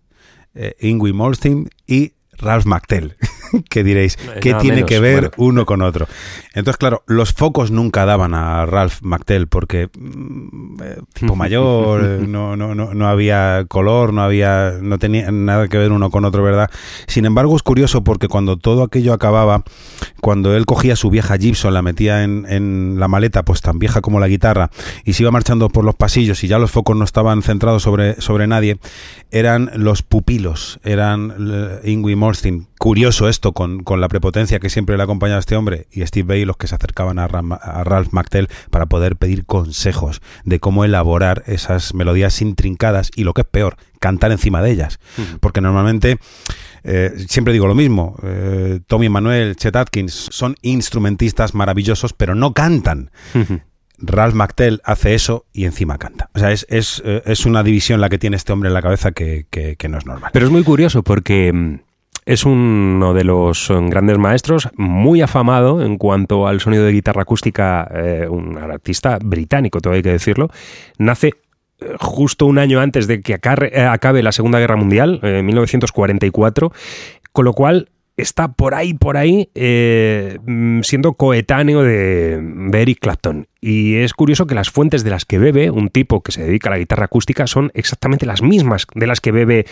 Speaker 6: eh, Ingrid Malmsteen y Ralph McTell, que diréis, ¿qué tiene
Speaker 5: menos,
Speaker 6: que ver
Speaker 5: bueno.
Speaker 6: uno con otro? Entonces, claro, los focos nunca daban a Ralph McTell porque mm, eh, tipo mayor, no, no, no, no había color, no había, no tenía nada que ver uno con otro, ¿verdad? Sin embargo, es curioso porque cuando todo aquello acababa, cuando él cogía su vieja Gibson, la metía en, en la maleta, pues tan vieja como la guitarra, y se iba marchando por los pasillos y ya los focos no estaban centrados sobre, sobre nadie, eran los pupilos, eran eh, Ingrid Curioso esto con, con la prepotencia que siempre le acompañaba a este hombre y Steve Bay los que se acercaban a, Ram- a Ralph McTell para poder pedir consejos de cómo elaborar esas melodías intrincadas y lo que es peor, cantar encima de ellas. Porque normalmente, eh, siempre digo lo mismo, eh, Tommy Manuel, Chet Atkins son instrumentistas maravillosos, pero no cantan. Ralph McTell hace eso y encima canta. O sea, es, es, eh, es una división la que tiene este hombre en la cabeza que, que- que no es normal.
Speaker 5: Pero es muy curioso porque mm, es uno de los eh, grandes maestros, muy afamado en cuanto al sonido de guitarra acústica, eh, un artista británico, todo hay que decirlo. Nace eh, justo un año antes de que eh, acabe la Segunda Guerra Mundial, eh, en 1944, con lo cual está por ahí, por ahí, eh, mm, siendo coetáneo de, de Eric Clapton. Y es curioso que las fuentes de las que bebe un tipo que se dedica a la guitarra acústica son exactamente las mismas de las que bebe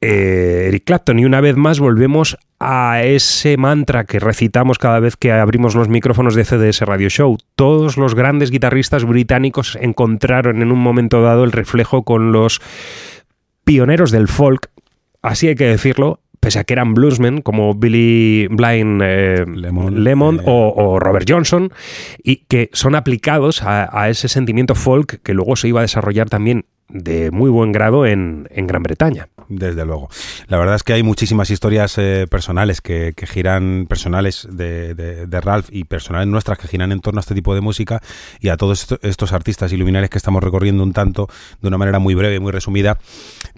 Speaker 5: eh, Eric Clapton. Y una vez más volvemos a ese mantra que recitamos cada vez que abrimos los micrófonos de CDS Radio Show. Todos los grandes guitarristas británicos encontraron en un momento dado el reflejo con los pioneros del folk, así hay que decirlo, pese a que eran bluesmen como Billy Blind eh,
Speaker 6: Lemon,
Speaker 5: Lemon
Speaker 6: eh.
Speaker 5: o, o Robert Johnson, y que son aplicados a, a ese sentimiento folk que luego se iba a desarrollar también de muy buen grado en, en Gran Bretaña.
Speaker 6: Desde luego. La verdad es que hay muchísimas historias eh, personales que, giran, personales de, de- Ralph y personales nuestras que giran en torno a este tipo de música y a todos esto- estos artistas iluminares que estamos recorriendo un tanto de una manera muy breve, muy resumida,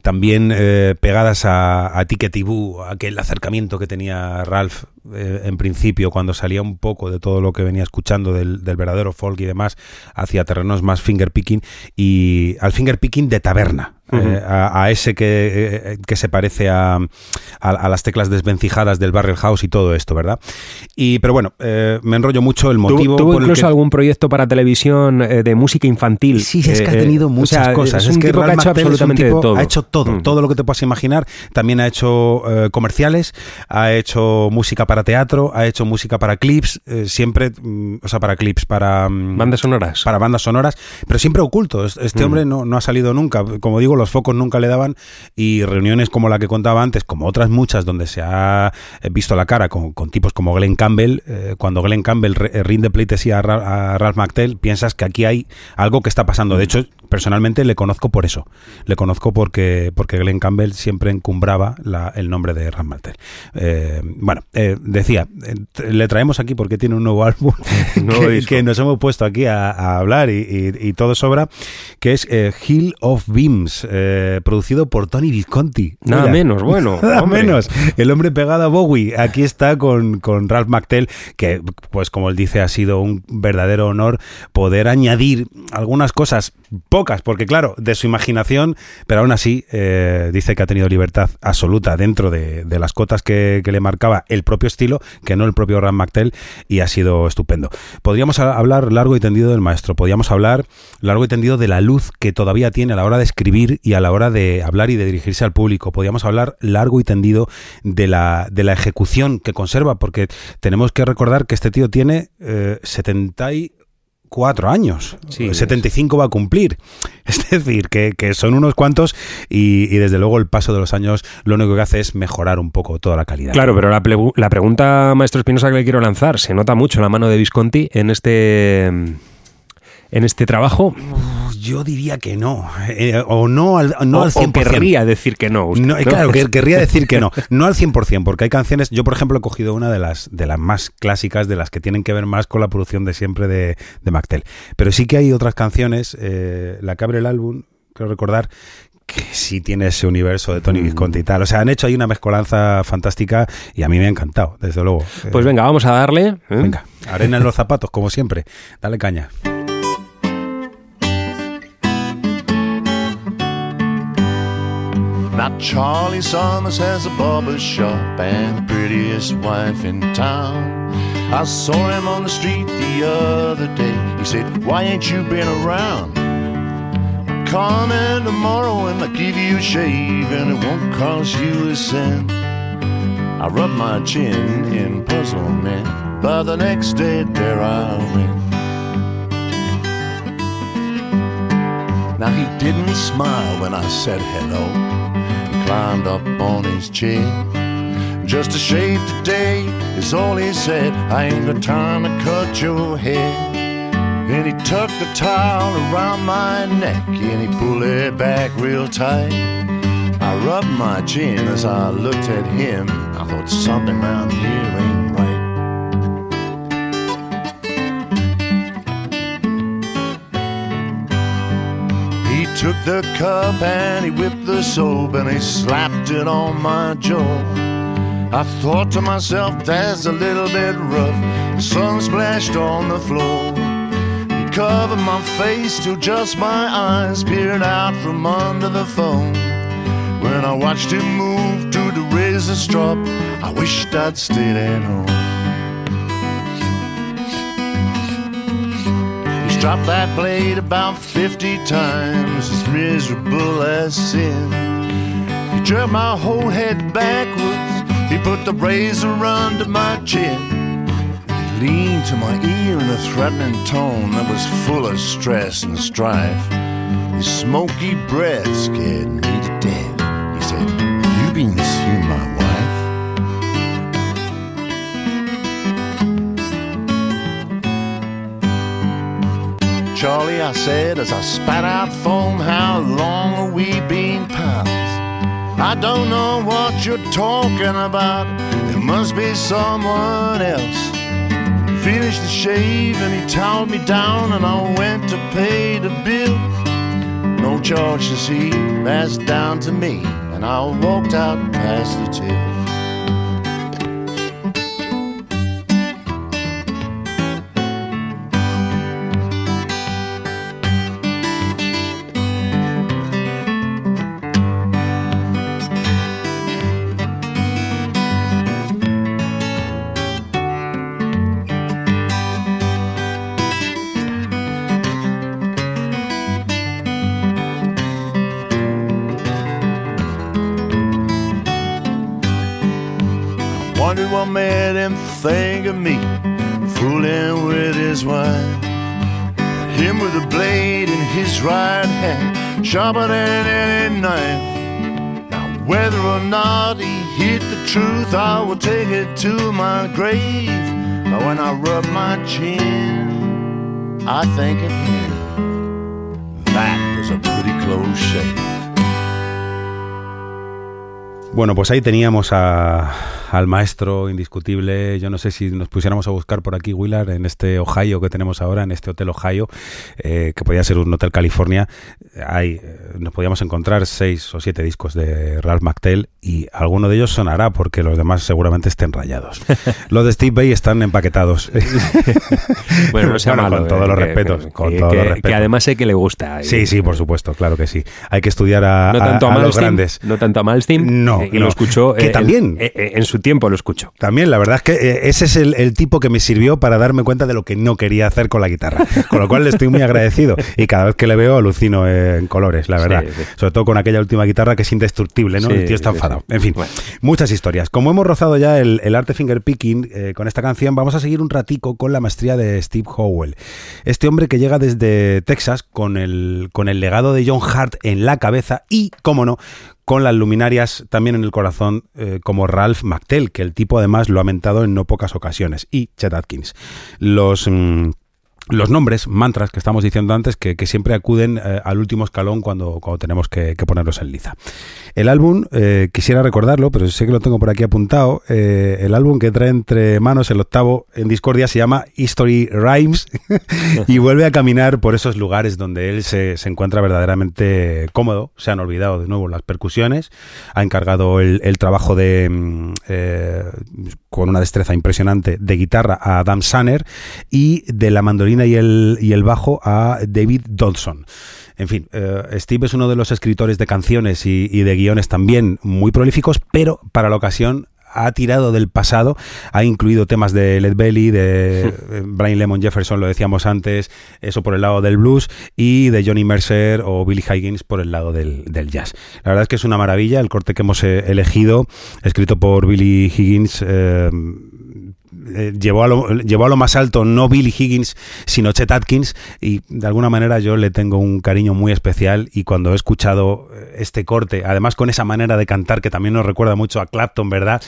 Speaker 6: también eh, pegadas a, a Ticket aquel acercamiento que tenía Ralph eh, en principio cuando salía un poco de todo lo que venía escuchando del, del verdadero folk y demás hacia terrenos más fingerpicking y al fingerpicking de taberna. Eh, a, a ese que, eh, que se parece a, a, a las teclas desvencijadas del Barrel House y todo esto, ¿verdad? Y pero bueno, eh, me enrollo mucho el
Speaker 5: ¿Tuvo-
Speaker 6: motivo
Speaker 5: ¿Tuvo
Speaker 6: el
Speaker 5: incluso
Speaker 6: que-
Speaker 5: algún proyecto para televisión de música infantil?
Speaker 6: Sí, es que ha tenido muchas
Speaker 5: o sea,
Speaker 6: cosas.
Speaker 5: Es un
Speaker 6: que
Speaker 5: tipo que ha hecho
Speaker 6: es
Speaker 5: absolutamente
Speaker 6: tipo-
Speaker 5: de todo.
Speaker 6: Ha hecho todo,
Speaker 5: Mm.
Speaker 6: todo lo que te puedas imaginar. También ha hecho comerciales, ha hecho música para teatro, ha hecho música para clips, siempre, mm, o sea, para clips, para mm,
Speaker 5: Bandas sonoras.
Speaker 6: para bandas sonoras, pero siempre oculto. Es- Este hombre no, no ha salido nunca. Como digo, los focos nunca le daban y reuniones como la que contaba antes, como otras muchas donde se ha eh, visto la cara con, con tipos como Glenn Campbell, eh, cuando Glenn Campbell eh, rinde pleitesía a, a Ralph McTell, piensas que aquí hay algo que está pasando. De hecho, personalmente le conozco por eso. Le conozco porque, porque Glenn Campbell siempre encumbraba la- el nombre de Ram Martel. Eh, bueno, eh, decía, eh, le traemos aquí porque tiene un nuevo álbum
Speaker 5: Nuevo
Speaker 6: que, que nos hemos puesto aquí a, a hablar y, y- y todo sobra, que es Hill of Beams, producido por Tony Visconti.
Speaker 5: Nada
Speaker 6: Mira.
Speaker 5: menos, bueno.
Speaker 6: Nada
Speaker 5: hombre.
Speaker 6: menos. El hombre pegado a Bowie. Aquí está con, con Ralph McTell, que, pues como él dice, ha sido un verdadero honor poder añadir algunas cosas, porque claro, de su imaginación, pero aún así eh, dice que ha tenido libertad absoluta dentro de, las cotas que, le marcaba el propio estilo, que no el propio Ralph McTell, y ha sido estupendo. Podríamos hablar largo y tendido del maestro, podríamos hablar largo y tendido de la luz que todavía tiene a la hora de escribir y a la hora de hablar y de dirigirse al público. Podríamos hablar largo y tendido de la, de la ejecución que conserva, porque tenemos que recordar que este tío tiene eh, 74 años.
Speaker 5: Sí.
Speaker 6: 75 va a cumplir. Es decir, que, que son unos cuantos y, y desde luego el paso de los años lo único que hace es mejorar un poco toda la calidad.
Speaker 5: Claro, pero la, la pregunta, maestro Espinosa, que le quiero lanzar, ¿se nota mucho la mano de Visconti en este, en este trabajo?
Speaker 6: Yo diría que no. Eh, o no al, no
Speaker 5: o,
Speaker 6: al
Speaker 5: o
Speaker 6: 100%.
Speaker 5: querría decir que no. usted,
Speaker 6: No, eh,
Speaker 5: ¿no?
Speaker 6: Claro, que, querría decir que no. No al 100%, porque hay canciones. Yo, por ejemplo, he cogido una de las, de las más clásicas, de las que tienen que ver más con la producción de siempre de, de Mactel. Pero sí que hay otras canciones, eh, la que abre el álbum, creo recordar, que sí tiene ese universo de Tony
Speaker 5: Mm.
Speaker 6: Visconti y tal. O sea, han hecho ahí una mezcolanza fantástica y a mí me ha encantado, desde luego. Eh,
Speaker 5: Pues venga, vamos a darle. ¿eh?
Speaker 6: venga, arena en los zapatos, como siempre. Dale caña.
Speaker 9: Now Charlie Summers has a barber shop and the prettiest wife in town. I saw him on the street the other day. He said, Why ain't you been around? Come in tomorrow and I'll give you a shave and it won't cost you a cent. I rubbed my chin in puzzlement, but the next day there I went. Now he didn't smile when I said hello. Climbed up on his chair. Just a shave today is all he said. I ain't got time to cut your hair. And he tucked the towel around my neck and he pulled it back real tight. I rubbed my chin as I looked at him. I thought something round here ain't took the cup and he whipped the soap and he slapped it on my jaw. I thought to myself, that's a little bit rough. The sun splashed on the floor. He covered my face till just my eyes peered out from under the phone. When I watched him move to the razor strop, I wished I'd stayed at home. Dropped that blade about 50 times, as miserable as sin. He jerked my whole head backwards, he put the razor under my chin. He leaned to my ear in a threatening tone that was full of stress and strife. His smoky breath scared me to death. He said, You been seeing my Charlie, I said as I spat out foam, how long have we been pals? I don't know what you're talking about. It must be someone else. Finished the shave and he toweled me down, and I went to pay the bill. No charge to see, that's down to me. And I walked out past the till. Me, fooling with his wife. Him with a blade in his right hand, sharper than any knife. Now, whether or not he hit the truth, I will take it to my grave. But when I rub my chin, I think of him. That was
Speaker 10: a pretty close shave.
Speaker 6: Bueno, pues ahí teníamos a, al maestro indiscutible. Yo no sé si nos pusiéramos a buscar por aquí, Willard, en este Ohio que tenemos ahora, en este Hotel Ohio, eh, que podía ser un Hotel California. Hay, eh, nos podíamos encontrar seis o siete discos de Ralph McTell y alguno de ellos sonará porque los demás seguramente estén rayados. los de Steve Bay están empaquetados.
Speaker 5: Bueno, no sea
Speaker 6: Bueno,
Speaker 5: malo,
Speaker 6: con todos
Speaker 5: eh,
Speaker 6: los
Speaker 5: que-
Speaker 6: respetos.
Speaker 5: que-
Speaker 6: con
Speaker 5: que-
Speaker 6: todos los
Speaker 5: que
Speaker 6: respetos.
Speaker 5: además sé que le gusta.
Speaker 6: Sí, sí, por supuesto, claro que sí. Hay que estudiar a,
Speaker 5: No
Speaker 6: a-
Speaker 5: a,
Speaker 6: los grandes.
Speaker 5: no tanto a Malmsteen,
Speaker 6: No,
Speaker 5: eh, y
Speaker 6: no.
Speaker 5: lo escuchó
Speaker 6: Que
Speaker 5: eh,
Speaker 6: también.
Speaker 5: en, eh, tiempo lo escuchó.
Speaker 6: También, la verdad es que eh, ese es el, el tipo que me sirvió para darme cuenta de lo que no quería hacer con la guitarra. Con lo cual le estoy muy agradecido. Y cada vez que le veo alucino en colores, la verdad.
Speaker 5: Sí, sí.
Speaker 6: Sobre todo con aquella última guitarra que es indestructible, ¿no?
Speaker 5: Sí,
Speaker 6: el tío está enfadado. En fin,
Speaker 5: Bueno.
Speaker 6: muchas historias. Como hemos rozado ya el, el arte fingerpicking eh, con esta canción, vamos a seguir un ratico con la maestría de Steve Howell. Este hombre que llega desde Texas con el, con el legado de John Hart en la cabeza y, cómo no, con las luminarias también en el corazón, eh, como Ralph McTell, que el tipo además lo ha mentado en no pocas ocasiones, y Chet Atkins. Los. mm, los nombres, mantras que estamos diciendo antes, que, siempre acuden eh, al último escalón cuando, cuando tenemos que, ponerlos en liza. El álbum, eh, quisiera recordarlo, pero sé que lo tengo por aquí apuntado, eh, el álbum que trae entre manos el octavo en Discordia se llama History Rhymes y vuelve a caminar por esos lugares donde él se, se encuentra verdaderamente cómodo. Se han olvidado de nuevo las percusiones, ha encargado el, el trabajo de mm, con una destreza impresionante de guitarra a Adam Sanner y de la mandolina y el, y el bajo a David Dodson. En fin, eh, Steve es uno de los escritores de canciones y, y de guiones también muy prolíficos, pero para la ocasión ha tirado del pasado, ha incluido temas de Led Belly, de eh, Brian Lemon Jefferson, lo decíamos antes, eso por el lado del blues, y de Johnny Mercer o Billy Higgins por el lado del, del jazz. La verdad es que es una maravilla el corte que hemos eh, elegido, escrito por Billy Higgins. eh, eh, llevó, a lo, llevó a lo más alto no Billy Higgins, sino Chet Atkins, y de alguna manera yo le tengo un cariño muy especial. Y cuando he escuchado eh, este corte, además con esa manera de cantar que también nos recuerda mucho a Clapton, ¿verdad?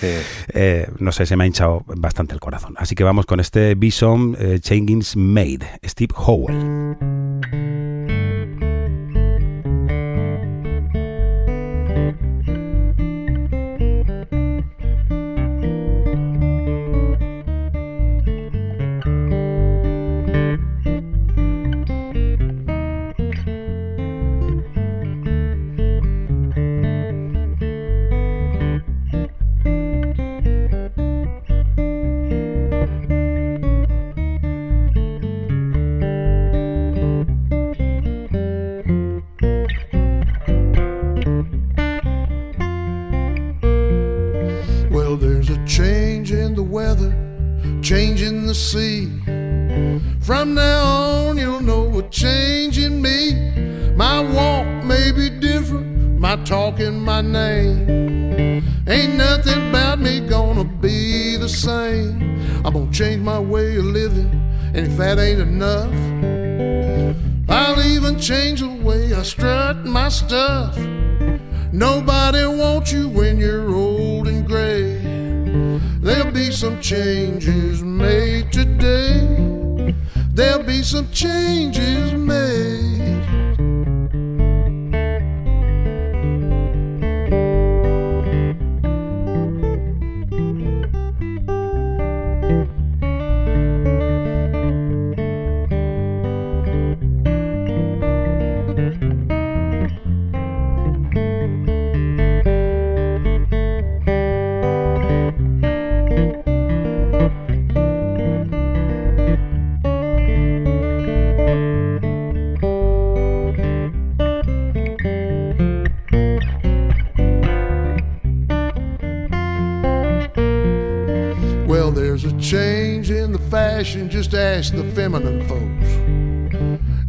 Speaker 6: Eh, no sé, se me ha hinchado bastante el corazón. Así que vamos con este Bison eh, Changings Made, Steve Howell.
Speaker 10: Weather, changing the sea. From now on, you'll know a change in me. My walk may be different, my talk and my name. Ain't nothing about me gonna be the same. I'm gonna change my way of living, and if that ain't enough, I'll even change the way I strut my stuff. Nobody wants you when you're old and gray. There'll be some changes made today. There'll be some changes made. Ask the feminine folks.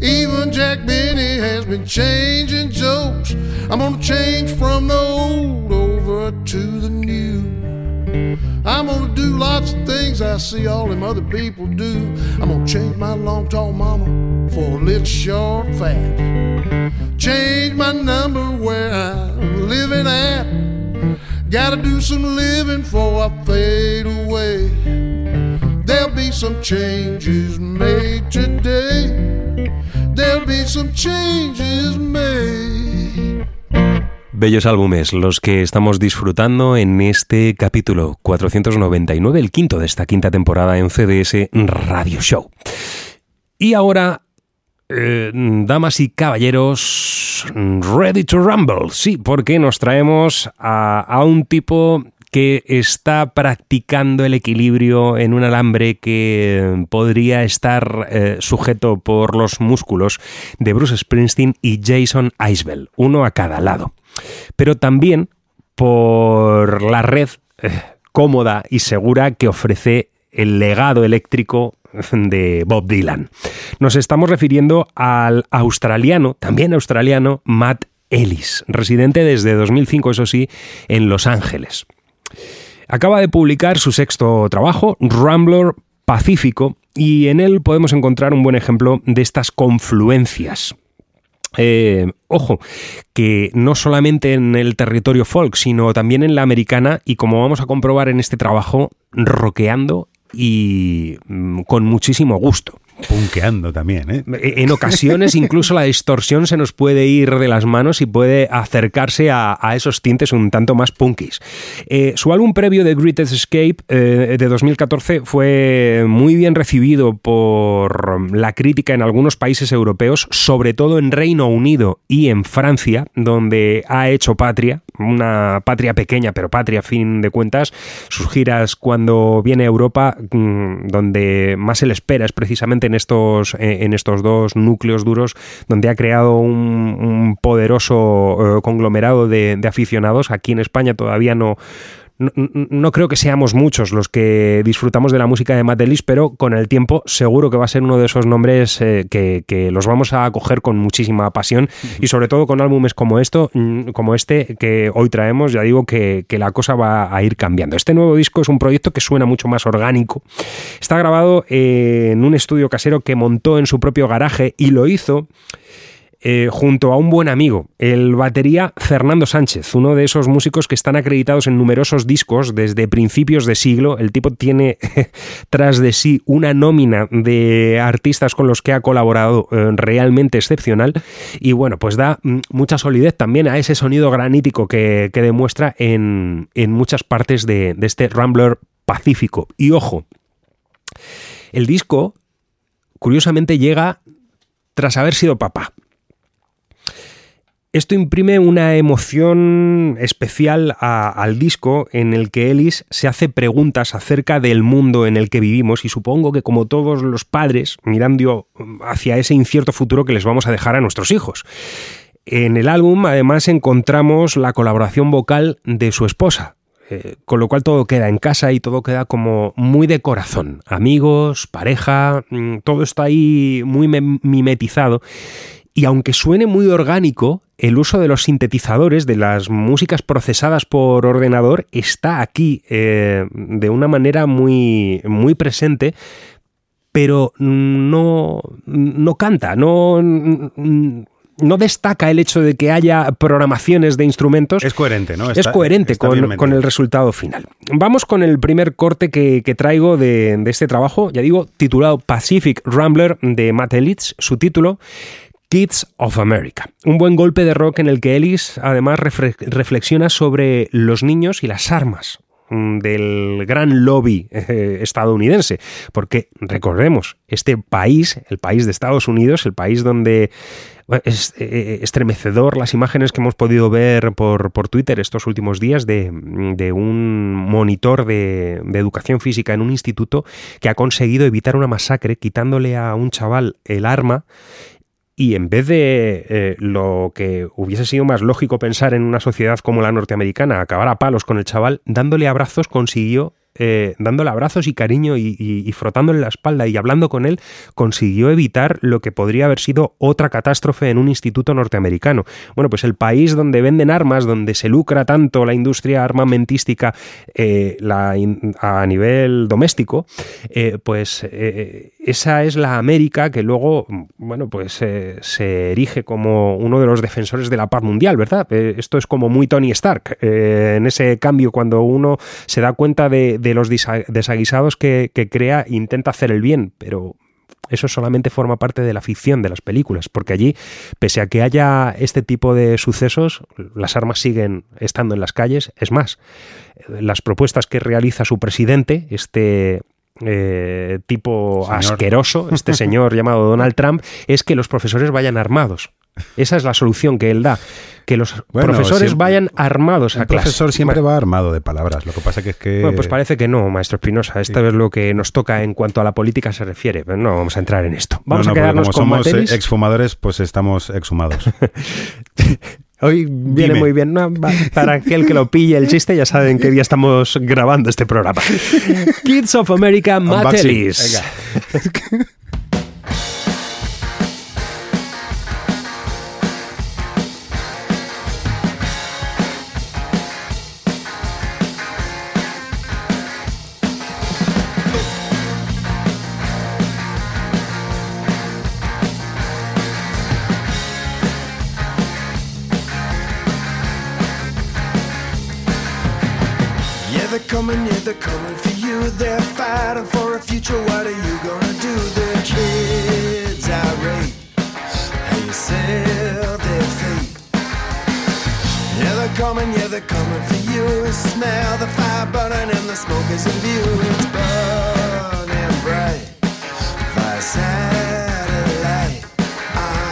Speaker 10: Even Jack Benny has been changing jokes. I'm gonna change from the old over to the new. I'm gonna do lots of things I see all them other people do. I'm gonna change my long tall mama for a little short fat. Change my number where I'm living at. Gotta do some living before I fade away. Some changes made today.
Speaker 7: be some changes made.
Speaker 5: Bellos álbumes los que estamos disfrutando en este capítulo 499, el quinto de esta quinta temporada en CDS Radio Show. Y ahora, eh, damas y caballeros, ready to rumble. Sí, porque nos traemos a, a un tipo que está practicando el equilibrio en un alambre que podría estar eh, sujeto por los músculos de Bruce Springsteen y Jason Isbell, uno a cada lado. Pero también por la red eh, cómoda y segura que ofrece el legado eléctrico de Bob Dylan. Nos estamos refiriendo al australiano, también australiano, Matt Ellis, residente desde 2005, eso sí, en Los Ángeles. Acaba de publicar su sexto trabajo, Rambler Pacífico, y en él podemos encontrar un buen ejemplo de estas confluencias. Eh, ojo, que no solamente en el territorio folk, sino también en la americana, y como vamos a comprobar en este trabajo, roqueando y mm, con muchísimo gusto.
Speaker 6: Punkeando también, ¿eh?
Speaker 5: En ocasiones incluso la distorsión se nos puede ir de las manos y puede acercarse a, a esos tintes un tanto más punkis. Eh, su álbum previo de Greatest Escape eh, de 2014 fue muy bien recibido por la crítica en algunos países europeos, sobre todo en Reino Unido y en Francia, donde ha hecho patria, una patria pequeña, pero patria a fin de cuentas. Sus giras cuando viene a Europa, mm, donde más se le espera es precisamente en estos, eh, en estos dos núcleos duros, donde ha creado un, poderoso eh, conglomerado de aficionados. Aquí en España todavía no, no, no, creo que seamos muchos los que disfrutamos de la música de Matt Ellis, pero con el tiempo seguro que va a ser uno de esos nombres eh, que, que, los vamos a acoger con muchísima pasión uh -huh. y sobre todo con álbumes como esto, como este que hoy traemos, ya digo que, que, la cosa va a ir cambiando. Este nuevo disco es un proyecto que suena mucho más orgánico. Está grabado en un estudio casero que montó en su propio garaje y lo hizo eh, junto a un buen amigo, el batería Fernando Sánchez, uno de esos músicos que están acreditados en numerosos discos desde principios de siglo. El tipo tiene tras de sí una nómina de artistas con los que ha colaborado eh, realmente excepcional y bueno, pues da mucha solidez también a ese sonido granítico que, que demuestra en, en, muchas partes de, de este Rambler pacífico. Y ojo, el disco curiosamente llega tras haber sido papá. Esto imprime una emoción especial al disco en el que Ellis se hace preguntas acerca del mundo en el que vivimos y supongo que como todos los padres mirando hacia ese incierto futuro que les vamos a dejar a nuestros hijos. En el álbum además encontramos la colaboración vocal de su esposa, eh, con lo cual todo queda en casa y todo queda como muy de corazón. Amigos, pareja, mm, todo está ahí muy mimetizado. Y aunque suene muy orgánico, el uso de los sintetizadores, de las músicas procesadas por ordenador, está aquí eh, de una manera muy, muy presente, pero no, no canta, no, no destaca el hecho de que haya programaciones de instrumentos.
Speaker 6: Es coherente, ¿no?
Speaker 5: Está, es coherente con, con, el resultado final. Vamos con el primer corte que, que traigo de, de, este trabajo, ya digo, titulado Pacific Rambler de Matt Ellis, su título. Kids of America. Un buen golpe de rock en el que Ellis además reflexiona sobre los niños y las armas mm, del gran lobby eh, estadounidense, porque recordemos, este país, el país de Estados Unidos, el país donde es eh, estremecedor las imágenes que hemos podido ver por, Twitter estos últimos días de, un monitor de, educación física en un instituto que ha conseguido evitar una masacre quitándole a un chaval el arma y en vez de eh, lo que hubiese sido más lógico pensar en una sociedad como la norteamericana, acabar a palos con el chaval, dándole abrazos consiguió eh, dándole abrazos y cariño y, frotándole la espalda y hablando con él, consiguió evitar lo que podría haber sido otra catástrofe en un instituto norteamericano. Bueno, pues el país donde venden armas, donde se lucra tanto la industria armamentística eh, a nivel doméstico, eh, pues esa es la América que luego, bueno, pues se erige como uno de los defensores de la paz mundial, ¿verdad? esto es como muy Tony Stark, en ese cambio cuando uno se da cuenta de de los desaguisados que, que crea intenta hacer el bien, pero eso solamente forma parte de la ficción de las películas, porque allí, pese a que haya este tipo de sucesos, las armas siguen estando en las calles. Es más, las propuestas que realiza su presidente, este eh, tipo
Speaker 6: Señor.
Speaker 5: asqueroso, este señor llamado Donald Trump, es que los profesores vayan armados. Esa es la solución que él da, que los
Speaker 6: Bueno,
Speaker 5: profesores
Speaker 6: siempre-
Speaker 5: vayan armados a
Speaker 6: El
Speaker 5: clase.
Speaker 6: profesor siempre va armado de palabras. Lo que pasa que es que.
Speaker 5: bueno, pues parece que no, maestro Espinosa. Esta es lo que nos toca en cuanto a la política se refiere. Pero no vamos a entrar en esto. Vamos
Speaker 6: No, no,
Speaker 5: a quedarnos
Speaker 6: como
Speaker 5: con
Speaker 6: somos eh,
Speaker 5: Materis.
Speaker 6: exfumadores, pues estamos exhumados.
Speaker 5: Hoy viene
Speaker 6: Dime.
Speaker 5: muy bien. ¿no? Para aquel que lo pille el chiste, ya saben qué día estamos grabando este programa. Kids of America. Matelis.
Speaker 11: coming, yeah, they're coming for you. They're fighting for a future. What are you gonna do? The kids irate. How you sell their fate. Yeah, they're coming, yeah, they're coming for you. Smell the fire burning and the smoke is in view. It's burning bright. Fire satellite. Ah.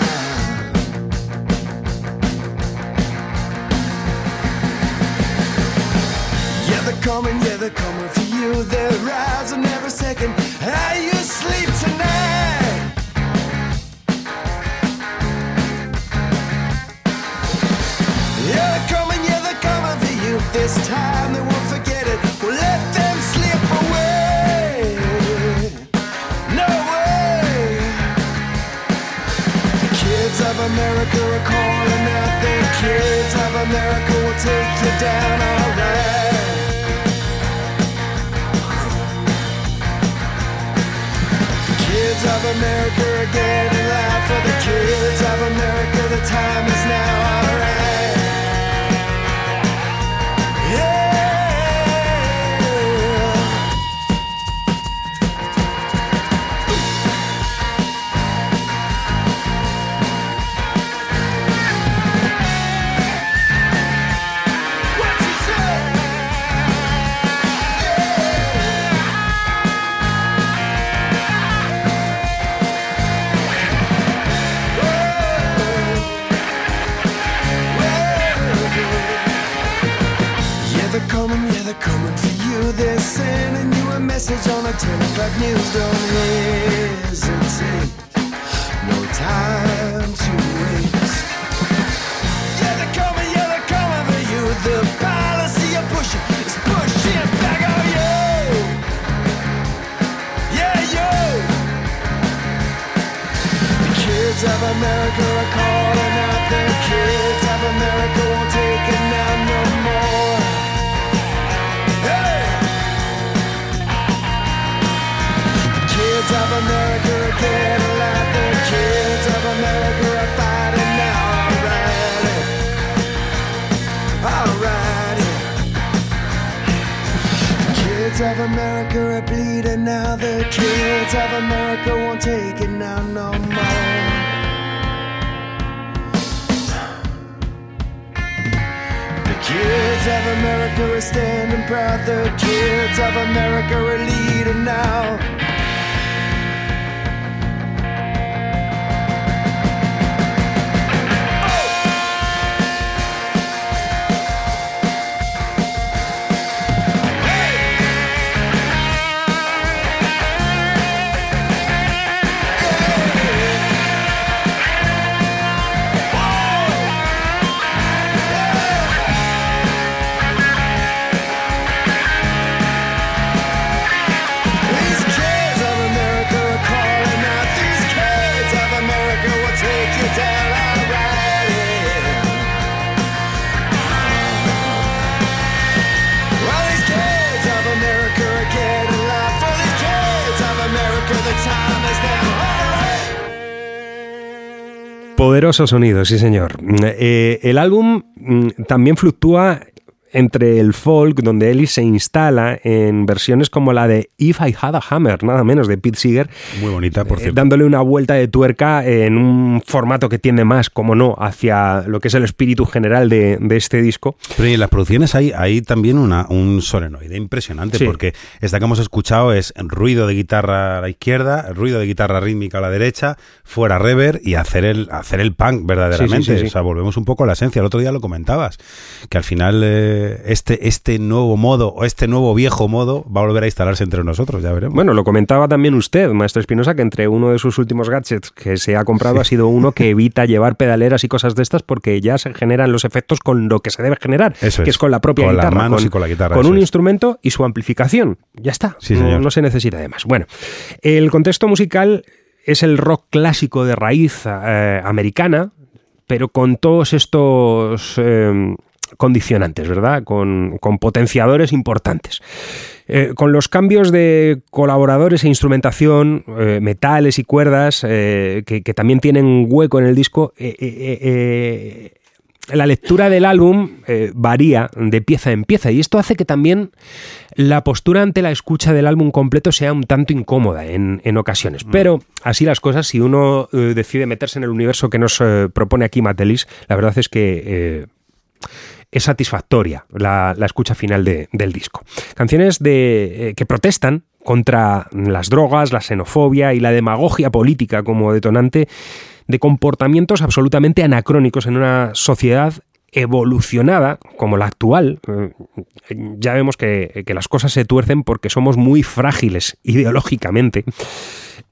Speaker 11: Coming, they're coming for you. They're rising every second. How you sleep tonight? Yeah, they're coming, yeah, they're coming for you. This time America are message on a 10 o'clock news. Don't hesitate. No time to waste. Yeah, they're coming, yeah, they're coming for you. The policy you're pushing is pushing back on you. Yeah, you. The kids of America are calling out. The kids of America kids of America are fighting now. Alrighty. Alrighty. The kids of America are bleeding now. The kids of America won't take it now no more. The kids of America are standing proud. The kids of America are leading now.
Speaker 5: Poderoso sonido, sí señor. Eh, el álbum mm, también fluctúa entre el folk, donde Ellis se instala en versiones como la de If I Had a Hammer, nada menos, de Pete Seeger,
Speaker 6: Muy bonita, por
Speaker 5: eh,
Speaker 6: cierto.
Speaker 5: dándole una vuelta de tuerca en un formato que tiende más, como no, hacia lo que es el espíritu general de, de este disco.
Speaker 6: Pero y en las producciones hay, hay también una, un solenoide impresionante,
Speaker 5: Sí.
Speaker 6: porque esta que hemos escuchado es ruido de guitarra a la izquierda, ruido de guitarra rítmica a la derecha, fuera rever y hacer el, hacer el punk verdaderamente.
Speaker 5: Sí, sí.
Speaker 6: O sea, volvemos un poco a la esencia. El otro día lo comentabas, que al final eh, este, este nuevo modo o este nuevo viejo modo va a volver a instalarse entre nosotros, ya veremos.
Speaker 5: Bueno, lo comentaba también usted, maestro Espinosa, que entre uno de sus últimos gadgets que se ha comprado ha sido uno que evita llevar pedaleras y cosas de estas porque ya se generan los efectos con lo que se debe generar,
Speaker 6: Eso
Speaker 5: que
Speaker 6: es,
Speaker 5: es con la propia
Speaker 6: con las
Speaker 5: guitarra.
Speaker 6: manos y con la guitarra,
Speaker 5: Con un
Speaker 6: es.
Speaker 5: instrumento y su amplificación. Ya está.
Speaker 6: Sí,
Speaker 5: no se necesita de más. Bueno, el contexto musical es el rock clásico de raíz eh, americana, pero con todos estos eh, condicionantes, ¿verdad? Con, con potenciadores importantes. Eh, con los cambios de colaboradores e instrumentación, eh, metales y cuerdas, eh, que, que también tienen hueco en el disco, eh, la lectura del álbum eh, varía de pieza en pieza y esto hace que también la postura ante la escucha del álbum completo sea un tanto incómoda en, en ocasiones. Pero así las cosas, si uno eh, decide meterse en el universo que nos eh, propone aquí Matelis, la verdad es que... es satisfactoria la, la escucha final de- del disco. Canciones de, eh, que protestan contra las drogas, la xenofobia y la demagogia política como detonante de comportamientos absolutamente anacrónicos en una sociedad evolucionada como la actual. Eh, Ya vemos que, que las cosas se tuercen porque somos muy frágiles ideológicamente.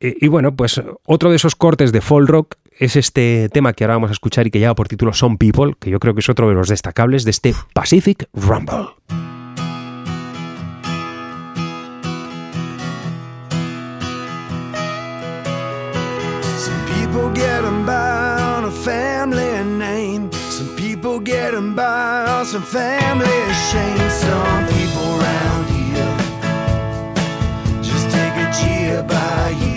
Speaker 5: Eh, Y bueno, pues otro de esos cortes de folk rock es este tema que ahora vamos a escuchar y que lleva por título Some People, que yo creo que es otro de los destacables de este Pacific Rumble.
Speaker 11: Some people get 'em by on a family name. Some people get 'em by on some family shame. Some people around here just take it year by year.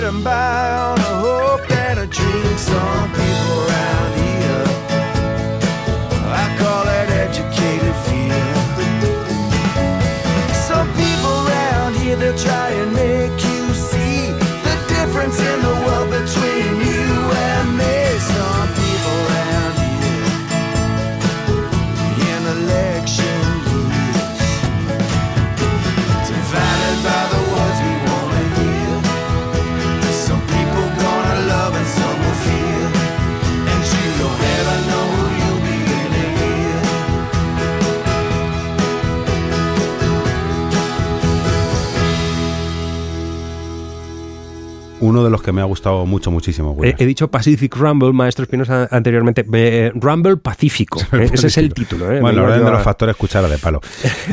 Speaker 11: People getting by on
Speaker 6: uno de los que me ha gustado mucho, muchísimo.
Speaker 5: He, dicho Pacific Rumble, maestro Espinosa, anteriormente. Eh, Rumble Pacífico. eh, ese es el título. eh.
Speaker 6: Bueno, la orden de los factores cuchara de palo.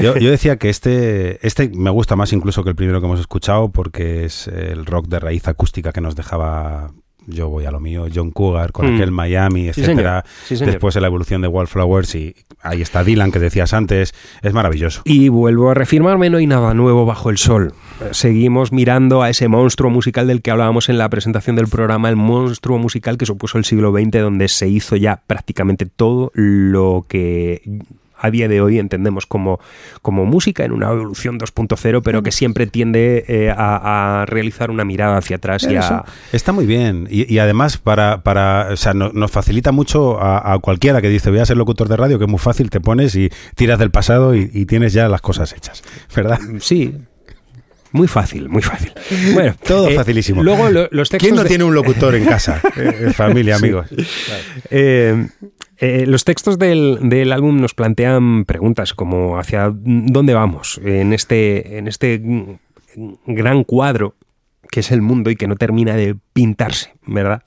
Speaker 6: Yo, yo decía que este, este me gusta más incluso que el primero que hemos escuchado porque es el rock de raíz acústica que nos dejaba yo voy a lo mío, John Cougar con
Speaker 5: Mm.
Speaker 6: aquel Miami, etcétera.
Speaker 5: Sí.
Speaker 6: Después de la evolución de Wallflowers y ahí está Dylan que decías antes, es maravilloso.
Speaker 5: Y vuelvo a reafirmarme, no hay nada nuevo bajo el sol. Seguimos mirando a ese monstruo musical del que hablábamos en la presentación del programa, el monstruo musical que supuso el siglo XX, donde se hizo ya prácticamente todo lo que a día de hoy entendemos como, como música en una evolución 2.0, pero que siempre tiende eh, a, a realizar una mirada hacia atrás y a...
Speaker 6: está muy bien. Y, y además, para, para, o sea, no- nos facilita mucho a, a cualquiera que dice voy a ser locutor de radio, que es muy fácil, te pones y tiras del pasado y, y tienes ya las cosas hechas. ¿Verdad?
Speaker 5: Sí. Muy fácil, muy fácil. Bueno,
Speaker 6: Todo
Speaker 5: eh,
Speaker 6: facilísimo.
Speaker 5: Luego lo- los textos
Speaker 6: ¿Quién no
Speaker 5: de-
Speaker 6: tiene un locutor en casa? Eh, familia,
Speaker 5: Sí.
Speaker 6: amigos.
Speaker 5: Eh, eh, los textos del, del álbum nos plantean preguntas como hacia dónde vamos en este, en este gran cuadro que es el mundo y que no termina de pintarse, ¿verdad?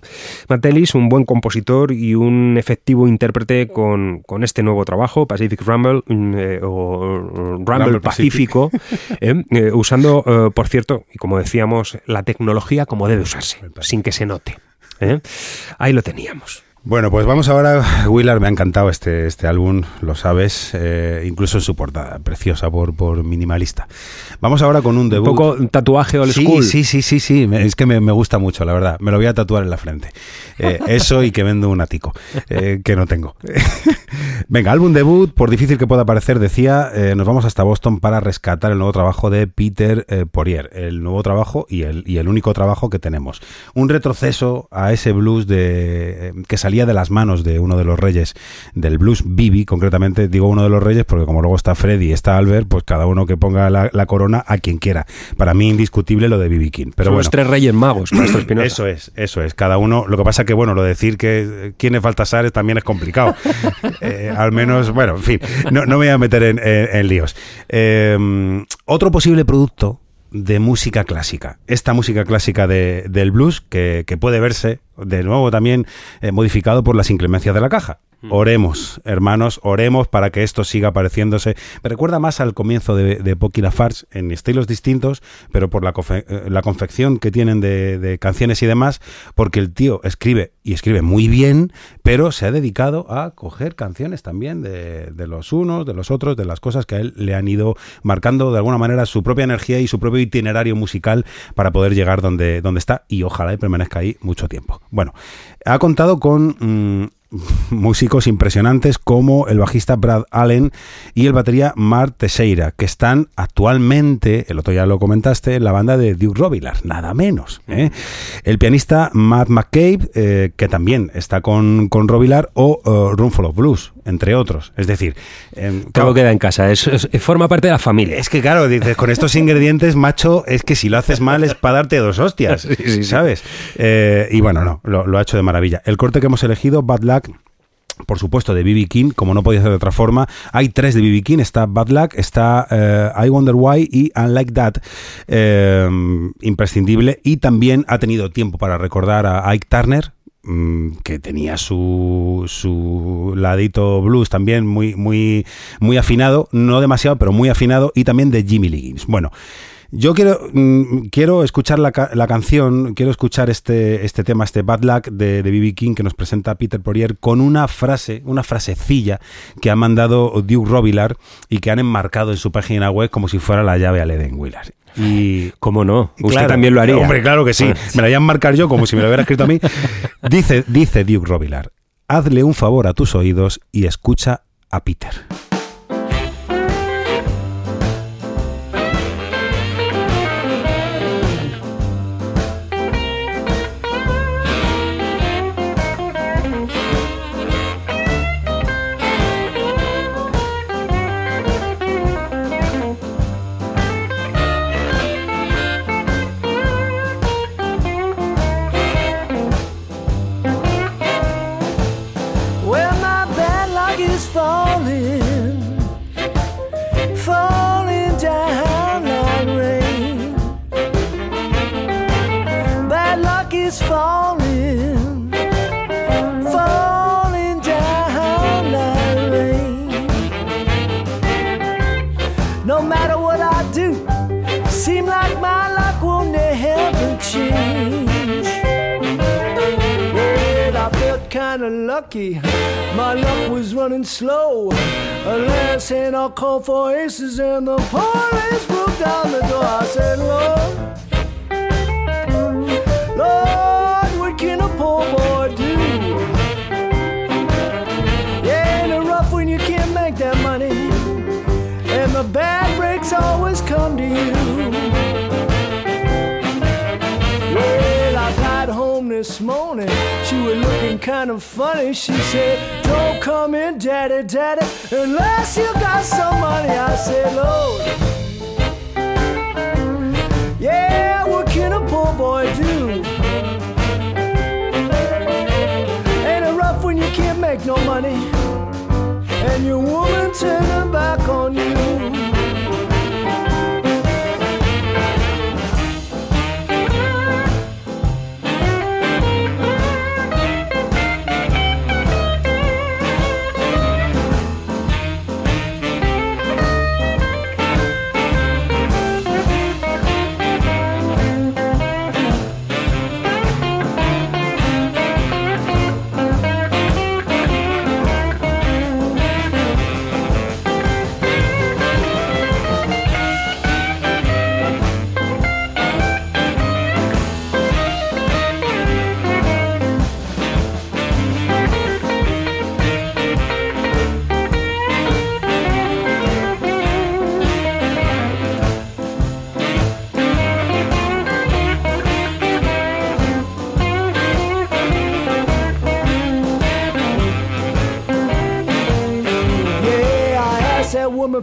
Speaker 5: Martellis, un buen compositor y un efectivo intérprete con, con este nuevo trabajo, Pacific Rumble mm, eh, o Rumble,
Speaker 6: Rumble
Speaker 5: Pacífico, eh, eh, usando, por cierto, y como decíamos, la tecnología como debe usarse, sin que se note. Ahí lo teníamos.
Speaker 6: Bueno, pues vamos ahora. Willard, me ha encantado este, este álbum, lo sabes, eh, incluso en su portada, preciosa por, por minimalista. Vamos ahora con un
Speaker 5: Un
Speaker 6: debut.
Speaker 5: poco tatuaje old
Speaker 6: sí,
Speaker 5: school.
Speaker 6: Sí, sí, sí, sí. Es que me, me gusta mucho, la verdad. Me lo voy a tatuar en la frente. Eh, eso y que vendo un ático, eh, que no tengo. Venga, álbum debut, por difícil que pueda parecer, decía, nos vamos hasta Boston para rescatar el nuevo trabajo de Peter Poirier, el nuevo trabajo y el, y el único trabajo que tenemos. Un retroceso a ese blues de, que salía de las manos de uno de los reyes del blues, Bibi, concretamente digo uno de los reyes porque como luego está Freddy y está Albert, pues cada uno que ponga la, la corona a quien quiera. Para mí indiscutible lo de Bibi King. Pero
Speaker 5: Son
Speaker 6: bueno,
Speaker 5: los tres reyes magos, maestro Espinosa.
Speaker 6: eso es, eso es. Cada uno. Lo que pasa que, bueno, lo de decir que eh, quién es Baltasar también es complicado. Eh, al menos, bueno, en fin, no, no me voy a meter en, en- en líos. Eh, otro posible producto de música clásica. Esta música clásica de- del blues que, que puede verse, de nuevo también, eh, modificado por las inclemencias de la caja. Oremos, hermanos, oremos para que esto siga pareciéndose. Me recuerda más al comienzo de, de Pocky Lafarge en estilos distintos, pero por la, confe- eh, la confección que tienen de, de canciones y demás, porque el tío escribe y escribe muy bien, pero se ha dedicado a coger canciones también de, de los unos, de los otros, de las cosas que a él le han ido marcando de alguna manera su propia energía y su propio itinerario musical para poder llegar donde, donde está y ojalá y permanezca ahí mucho tiempo. Bueno, ha contado con... mm, músicos impresionantes como el bajista Brad Allen y el batería Mark Teixeira, que están actualmente, el otro ya lo comentaste, en la banda de Duke Robillard, nada menos. ¿eh? El pianista Matt McCabe, eh, que también está con, con Robillard, o eh, Roomful of Blues, entre otros. Es decir, em,
Speaker 5: Todo
Speaker 6: claro,
Speaker 5: queda en casa, es, es- forma parte de la familia.
Speaker 6: es que claro, dices, con estos ingredientes, macho, es que si lo haces mal es para darte dos hostias,
Speaker 5: Sí, sí, sí.
Speaker 6: ¿sabes? Eh, y bueno, no, lo, lo ha hecho de maravilla. El corte que hemos elegido, Bad Luck, por supuesto, de B.B. King, como no podía ser de otra forma. Hay tres de B.B. King, está Bad Luck, está eh, I Wonder Why y Unlike That, eh, imprescindible. Y también ha tenido tiempo para recordar a Ike Turner, que tenía su, su ladito blues también muy, muy, muy afinado, no demasiado, pero muy afinado, y también de Jimmy Liggins. Bueno, yo quiero, mm, quiero escuchar la, la canción, quiero escuchar este, este tema, este Bad Luck de B.B. King que nos presenta Peter Poirier con una frase, una frasecilla que ha mandado Duke Robillard y que han enmarcado en su página web como si fuera la llave al Eden Willard. Y
Speaker 5: ¿Cómo no? Usted
Speaker 6: Claro.
Speaker 5: también lo haría.
Speaker 6: Hombre, claro que sí. Me la hayan marcar yo como si me lo hubiera escrito a mí. Dice, dice Duke Robillard, hazle un favor a tus oídos y escucha a Peter.
Speaker 12: Lucky. My luck was running slow. Last hand I called for aces and the police broke down the door. I said, Lord, Lord, what can a poor boy do? Yeah, ain't it rough when you can't make that money? And the bad breaks always come to you. This morning. She was looking kind of funny. She said, Don't come in, daddy, daddy, unless you got some money. I said, Lord. Yeah, what can a poor boy do? Ain't it rough when you can't make no money? And your woman turn her back on you.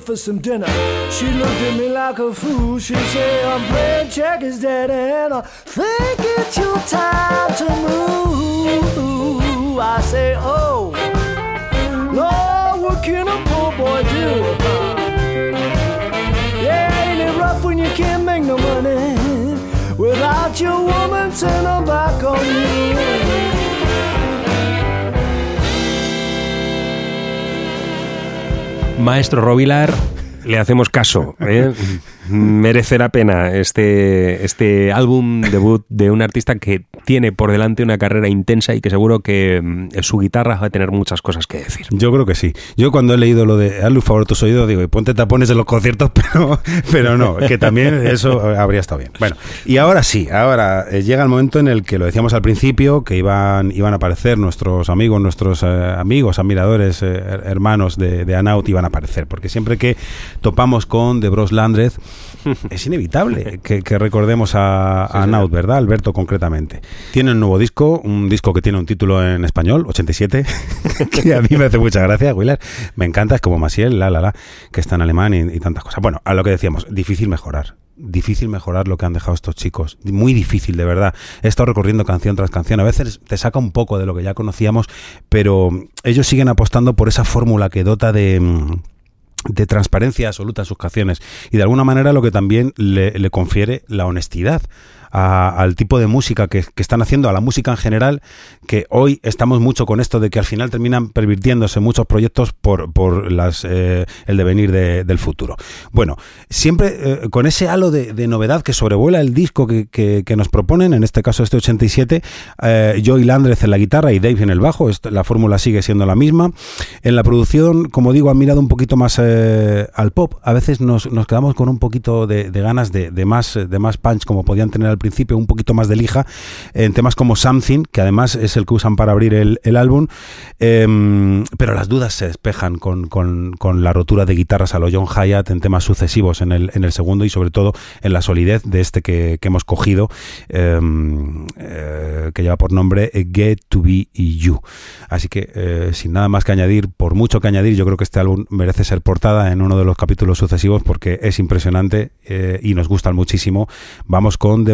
Speaker 12: For some dinner. She looked at me like a fool. She said, I'm playing checkers, daddy, and I think it's your time to move. I say, oh, Lord, what can a poor boy do? Yeah, ain't it rough when you can't make no money without your woman turning back on you?
Speaker 5: Maestro Robilar, le hacemos caso. ¿eh? Merece la pena este, este álbum debut de un artista que tiene por delante una carrera intensa y que seguro que mm, su guitarra va a tener muchas cosas que decir.
Speaker 6: Yo creo que sí. Yo cuando he leído lo de hazle favor a tus oídos, digo, y ponte tapones en los conciertos, pero, pero no, que también eso habría estado bien. Bueno, y ahora sí, ahora eh, llega el momento en el que lo decíamos al principio, que iban, iban a aparecer nuestros amigos, nuestros eh, amigos, admiradores, eh, hermanos de, de Anaut, iban a aparecer, porque siempre que topamos con De Bros Landrez, es inevitable que, que recordemos a, a Anaut, ¿verdad? Alberto, concretamente. Tiene un nuevo disco, un disco que tiene un título en español, 87, que a mí me hace mucha gracia, Willer. Me encanta, es como Masiel, la, la, la, que está en alemán y, y tantas cosas. Bueno, a lo que decíamos, difícil mejorar. Difícil mejorar lo que han dejado estos chicos. Muy difícil, de verdad. He estado recorriendo canción tras canción. A veces te saca un poco de lo que ya conocíamos, pero ellos siguen apostando por esa fórmula que dota de mm, de transparencia absoluta en sus canciones y de alguna manera lo que también le, le confiere la honestidad al tipo de música que, están haciendo, a la música en general, que hoy estamos mucho con esto de que al final terminan pervirtiéndose muchos proyectos por, las, eh, el devenir de- del futuro. Bueno, siempre eh, con ese halo de, novedad que sobrevuela el disco que, nos proponen, en este caso este 87, eh, Joey Landrez en la guitarra y Dave en el bajo, la fórmula sigue siendo la misma. En la producción, como digo, han mirado un poquito más eh, al pop. A veces nos, quedamos con un poquito de, ganas de más, de más punch, como podían tener al principio, un poquito más de lija, en temas como Something, que además es el que usan para abrir el, álbum. Em, pero las dudas se despejan con, con- la rotura de guitarras a lo John Hyatt en temas sucesivos en el, en el segundo y sobre todo en la solidez de este que, hemos cogido, em, eh, que lleva por nombre eh, Get to Be You. Así que, eh, sin nada más que añadir, por mucho que añadir, yo creo que este álbum merece ser portada en uno de los capítulos sucesivos porque es impresionante y nos gustan muchísimo. Vamos con De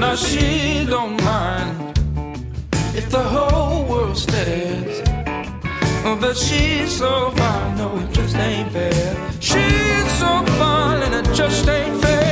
Speaker 8: now she don't mind if the whole world stares.
Speaker 13: Oh, but she's so fine, no, it just ain't fair. She's so fine, and it just ain't fair.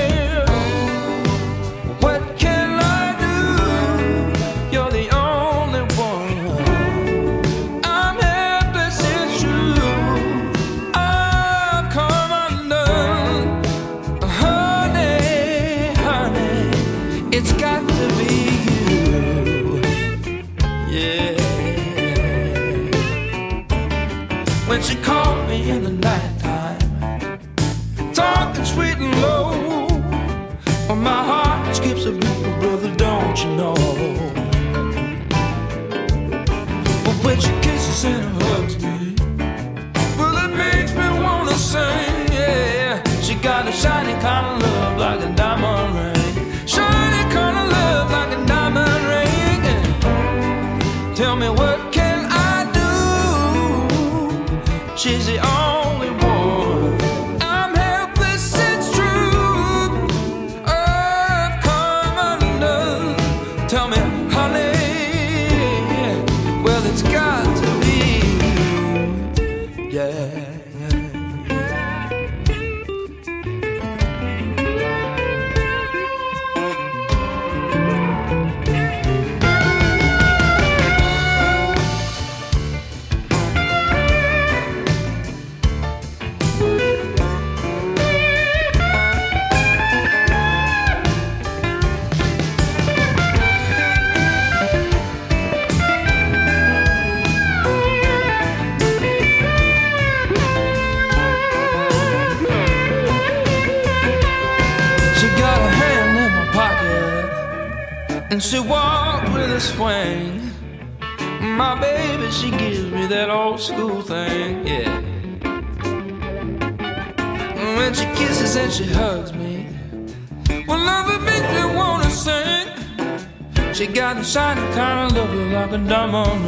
Speaker 13: Love like a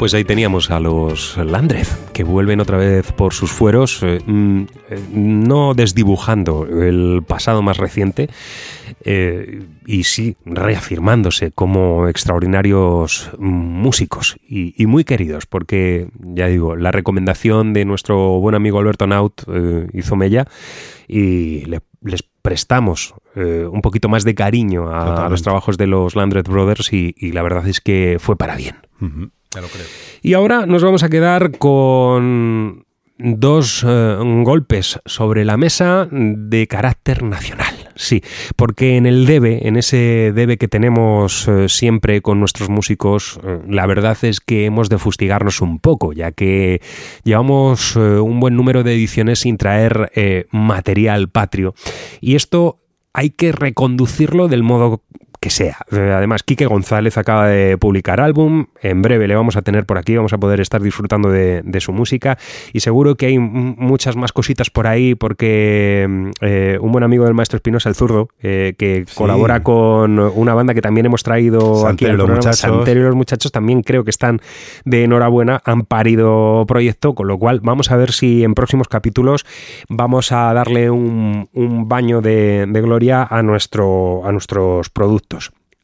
Speaker 5: Pues ahí teníamos a los Landreth, que vuelven otra vez por sus fueros, eh, mm, eh, no desdibujando el pasado más reciente, eh, y sí reafirmándose como extraordinarios músicos y, y muy queridos, porque ya digo, la recomendación de nuestro buen amigo Alberto Naut eh, hizo mella y le- les prestamos eh, un poquito más de cariño a, a los trabajos de los Landreth Brothers y- y la verdad es que fue para bien. Y ahora nos vamos a quedar con dos eh, golpes sobre la mesa de carácter nacional. Sí, porque en el debe, en ese debe que tenemos eh, siempre con nuestros músicos, eh, la verdad es que hemos de fustigarnos un poco, ya que llevamos un buen número de ediciones sin traer material patrio. Y esto hay que reconducirlo del modo que sea. Eh, Además, Quique González acaba de publicar álbum, en breve le vamos a tener por aquí, vamos a poder estar disfrutando de, de su música y seguro que hay muchas más cositas por ahí porque mm, eh, un buen amigo del maestro Espinosa, el zurdo, eh, que
Speaker 6: Sí.
Speaker 5: colabora con una banda que también hemos traído aquí
Speaker 6: Santero
Speaker 5: al
Speaker 6: los muchachos.
Speaker 5: Santero y los muchachos, también creo que están de enhorabuena, han parido proyecto, con lo cual vamos a ver si en próximos capítulos vamos a darle un, un baño de, de gloria a, nuestro, a nuestros productos.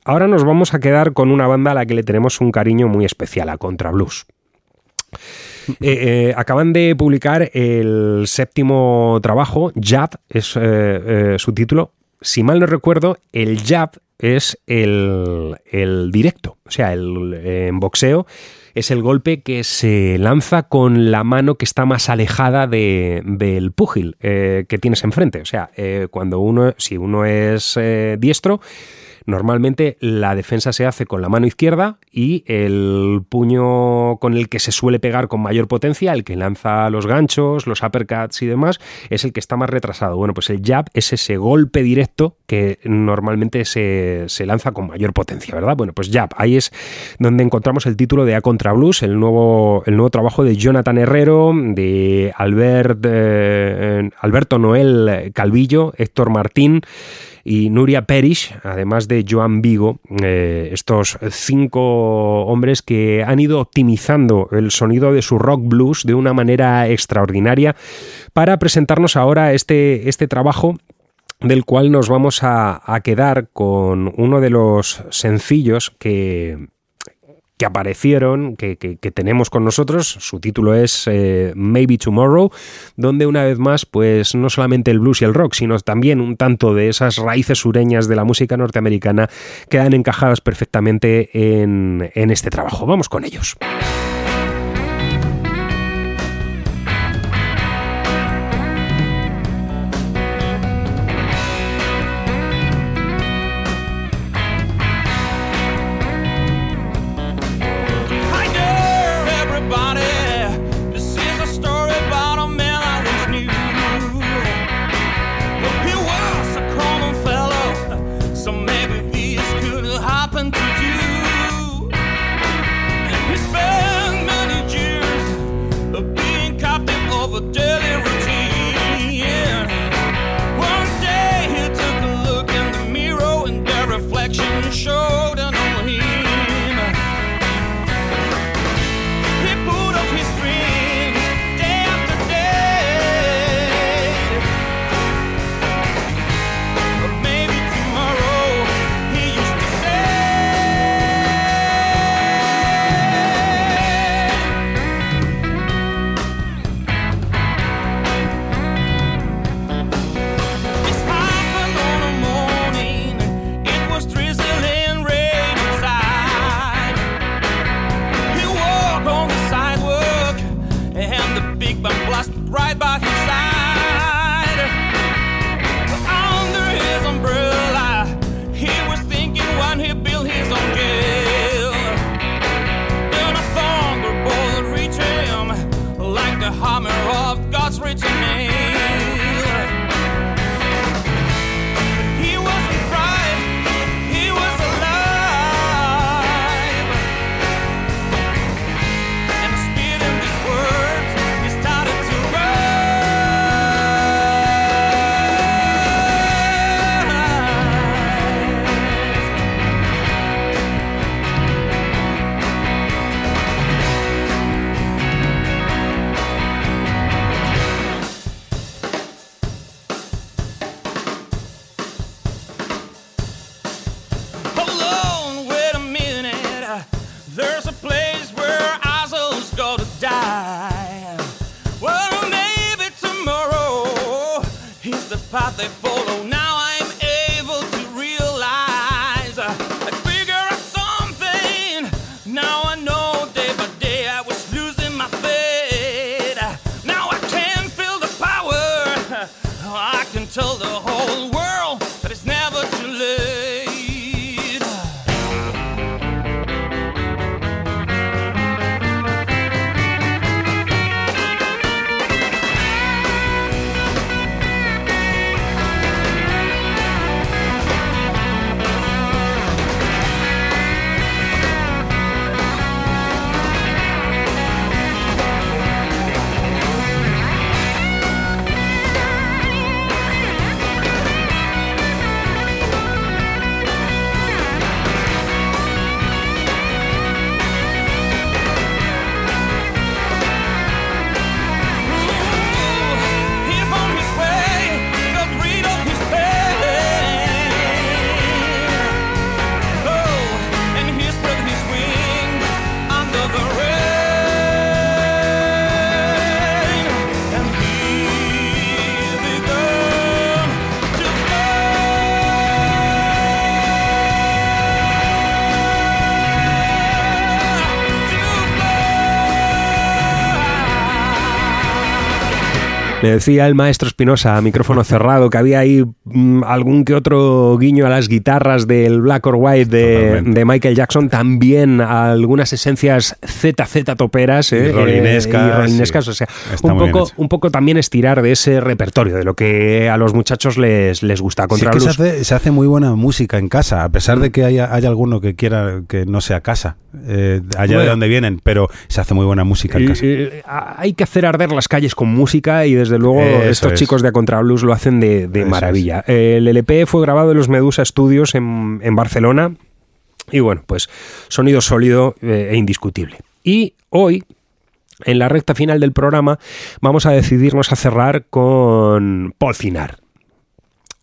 Speaker 5: Ahora nos vamos a quedar con una banda a la que le tenemos un cariño muy especial, a Contra Blues. Eh, eh, acaban de publicar el séptimo trabajo, Jab es eh, su título. Si mal no recuerdo, el jab es el, el directo, o sea, el, en boxeo es el golpe que se lanza con la mano que está más alejada de- del púgil que tienes enfrente. O sea, cuando uno, si uno es diestro,
Speaker 8: Normalmente la defensa se hace con la mano izquierda y el puño con el que se suele pegar con mayor potencia, el que lanza los ganchos, los uppercuts y demás, es el que está más retrasado. Bueno, pues el jab es ese golpe directo que normalmente se, se lanza con mayor potencia, ¿verdad? Bueno, pues jab, ahí es donde encontramos el título de A Contra Blues, el nuevo, el nuevo trabajo de Jonathan Herrero, de Albert, eh, Alberto Noel Calvillo, Héctor Martín y Nuria Perish, además de Joan Vigo, eh, estos cinco hombres que han ido optimizando el sonido de su rock blues de una manera extraordinaria para presentarnos ahora este, este trabajo del cual nos vamos a, a quedar con uno de los sencillos que, que aparecieron, que, que, tenemos con nosotros. Su título es eh, Maybe Tomorrow, donde una vez más, pues no solamente el blues y el rock, sino también un tanto de esas raíces sureñas de la música norteamericana quedan encajadas perfectamente en, en este trabajo. Vamos con ellos.
Speaker 5: Me decía el maestro Espinosa, a micrófono cerrado, que había ahí mm, algún que otro guiño a las guitarras del Black or White de, de Michael Jackson, también a algunas esencias ZZ toperas eh,
Speaker 6: Y rollinescas,
Speaker 5: eh, y rollinescas, o sea,
Speaker 6: Está
Speaker 5: un poco, un poco también estirar de ese repertorio, de lo que a los muchachos les, les gusta.
Speaker 6: Sí,
Speaker 5: Contra
Speaker 6: es que se hace, se hace muy buena música en casa, a pesar de que haya, haya alguno que quiera que no sea casa, eh, allá de
Speaker 5: Bueno.
Speaker 6: donde vienen, pero se hace muy buena música en casa.
Speaker 5: hay que hacer arder las calles con música y desde luego
Speaker 6: Eso
Speaker 5: estos
Speaker 6: es.
Speaker 5: chicos de Contrablues lo hacen de, de maravilla. El LP fue grabado en los Medusa Studios en, en Barcelona y bueno, pues sonido sólido eh, e indiscutible. Y hoy, en la recta final del programa, vamos a decidirnos a cerrar con Paul.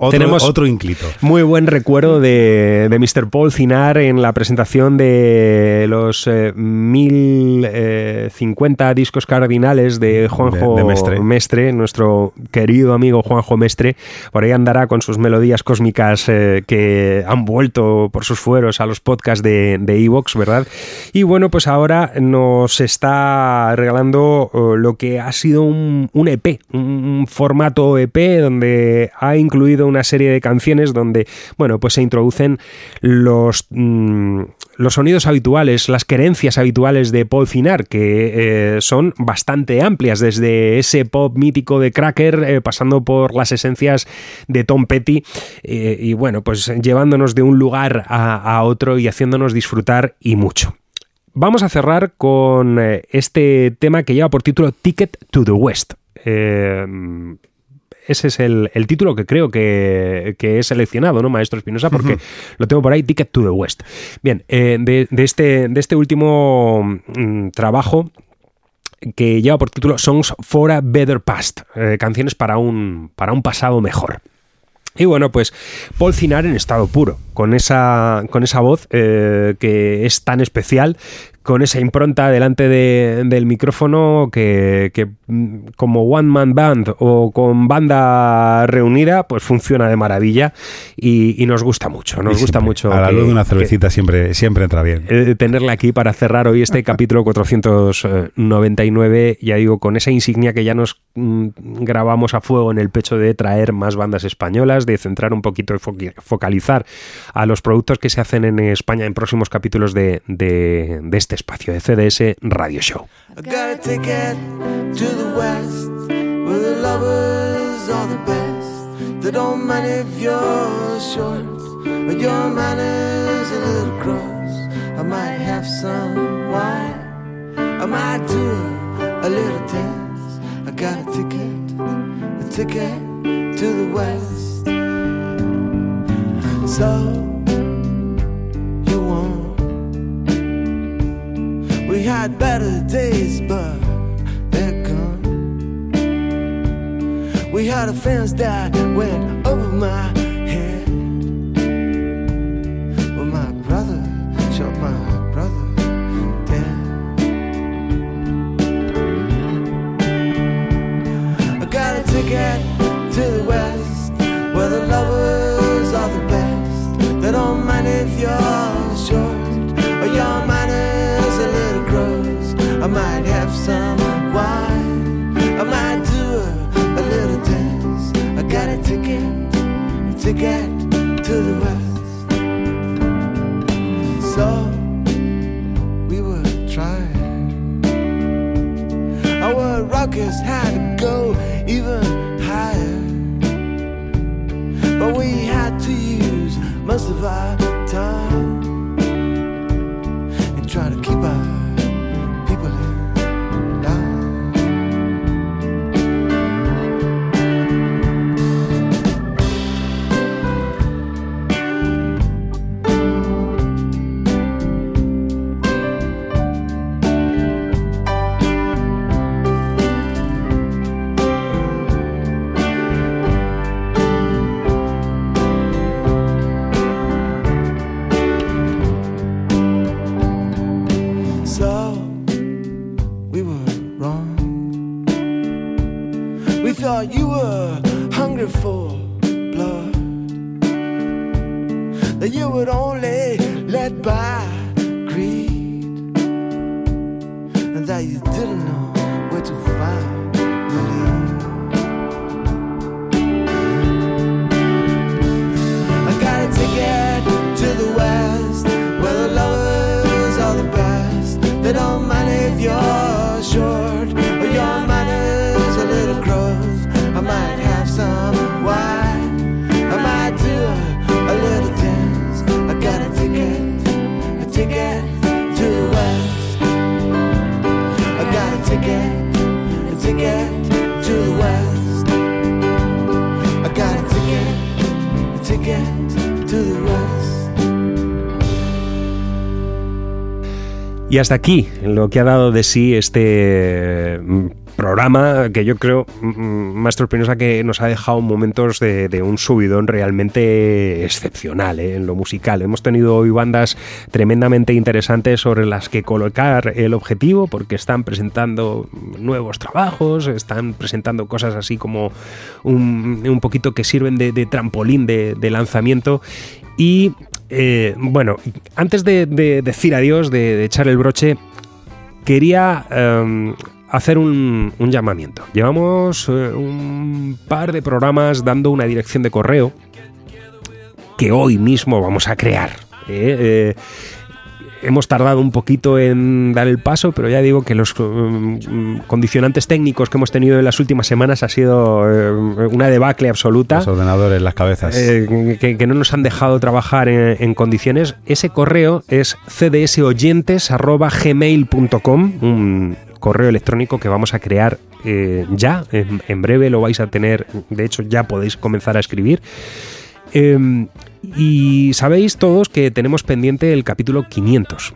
Speaker 6: Otro,
Speaker 5: tenemos-
Speaker 6: otro ínclito.
Speaker 5: Muy buen recuerdo de, de Mr. Paul Cinar en la presentación de los eh, 1050 discos cardinales de Juanjo
Speaker 6: De- de Mestre.
Speaker 5: Mestre, nuestro querido amigo Juanjo Mestre. Por ahí andará con sus melodías cósmicas eh, que han vuelto por sus fueros a los podcasts de de Evox, ¿verdad? Y bueno, pues ahora nos está regalando eh, lo que ha sido un, un EP, un, un formato EP donde ha incluido una serie de canciones donde, bueno, pues se introducen los, mm, los sonidos habituales, las querencias habituales de Paul Finar, que eh, son bastante amplias, desde ese pop mítico de Cracker, eh, pasando por las esencias de Tom Petty, eh, y bueno, pues llevándonos de un lugar a, otro y haciéndonos disfrutar y mucho. Vamos a cerrar con este tema que lleva por título Ticket to the West. Ese es el, el título que creo que, que he seleccionado, ¿no, Maestro Espinosa? Porque lo tengo por ahí, Ticket to the West. Bien, eh, de, de este, de este último mm, trabajo que lleva por título Songs for a Better Past, eh, canciones para un, para un pasado mejor. Y bueno, pues Paul Cinar en estado puro, con esa, con esa voz eh, que es tan especial, con esa impronta delante de- del micrófono que, que, mm, como One Man Band o con banda reunida, pues funciona de maravilla y, y nos gusta mucho, nos gusta mucho.
Speaker 6: A la
Speaker 5: que-
Speaker 6: luz de una
Speaker 5: que-
Speaker 6: cervecita siempre, siempre entra bien.
Speaker 5: eh, tenerla aquí para cerrar hoy este capítulo 499, ya digo, con esa insignia que ya nos mm, grabamos a fuego en el pecho de traer más bandas españolas, de centrar un poquito y focalizar a los productos que se hacen en España en próximos capítulos de, de- de este espacio, de CDS Radio Show.
Speaker 7: So we had better days, but they're gone. We had a fence that went over my head. Well, my brother shot my brother dead. I got a ticket to the west, where the lovers are the best. They don't mind if you're a ticket to the west. So we were trying. Our rockets had to go even higher. But we had to use most of our time and try to keep our
Speaker 5: Y hasta aquí lo que ha dado de sí este mm, programa que yo creo, mm, Maestro Espinosa, que nos ha dejado momentos de, un subidón realmente excepcional ¿eh? en lo musical. Hemos tenido hoy bandas tremendamente interesantes sobre las que colocar el objetivo porque están presentando nuevos trabajos, están presentando cosas así como un, un poquito que sirven de, trampolín de lanzamiento y eh, bueno, antes de, de decir adiós, de, echar el broche, quería eh, hacer un, llamamiento. Llevamos eh, un par de programas dando una dirección de correo que hoy mismo vamos a crear. ¿eh? Hemos tardado un poquito en dar el paso, pero ya digo que los um, condicionantes técnicos que hemos tenido en las últimas semanas ha sido uh, una debacle absoluta.
Speaker 6: Los ordenadores, las cabezas.
Speaker 5: Eh, que, que, no nos han dejado trabajar en, en condiciones. Ese correo es cdsoyentes.gmail.com, un correo electrónico que vamos a crear eh, ya, en, en, breve lo vais a tener, de hecho ya podéis comenzar a escribir. Eh, y sabéis todos que tenemos pendiente el capítulo 500.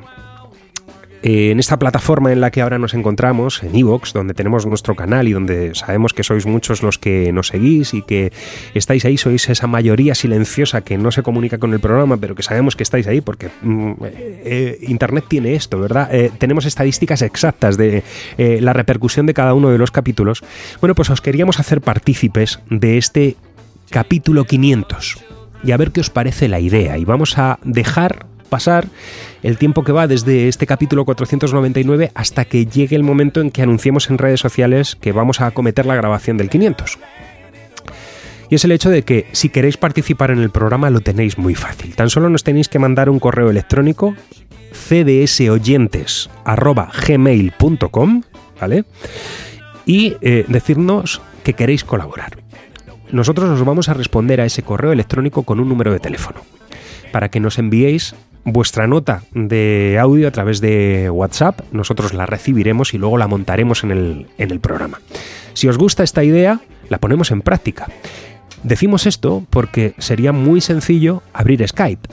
Speaker 5: Eh, en esta plataforma en la que ahora nos encontramos, en Evox, donde tenemos nuestro canal y donde sabemos que sois muchos los que nos seguís y que estáis ahí, sois esa mayoría silenciosa que no se comunica con el programa, pero que sabemos que estáis ahí porque mm, eh, Internet tiene esto, ¿verdad? Eh, tenemos estadísticas exactas de eh, la repercusión de cada uno de los capítulos. Bueno, pues os queríamos hacer partícipes de este capítulo 500 y a ver qué os parece la idea. Y vamos a dejar pasar el tiempo que va desde este capítulo 499 hasta que llegue el momento en que anunciemos en redes sociales que vamos a acometer la grabación del 500. Y es el hecho de que si queréis participar en el programa lo tenéis muy fácil. Tan solo nos tenéis que mandar un correo electrónico cdsoyentes.gmail.com ¿vale? Y eh, decirnos que queréis colaborar nosotros os vamos a responder a ese correo electrónico con un número de teléfono para que nos enviéis vuestra nota de audio a través de WhatsApp, nosotros la recibiremos y luego la montaremos en el, en el programa. Si os gusta esta idea, la ponemos en práctica. Decimos esto porque sería muy sencillo abrir Skype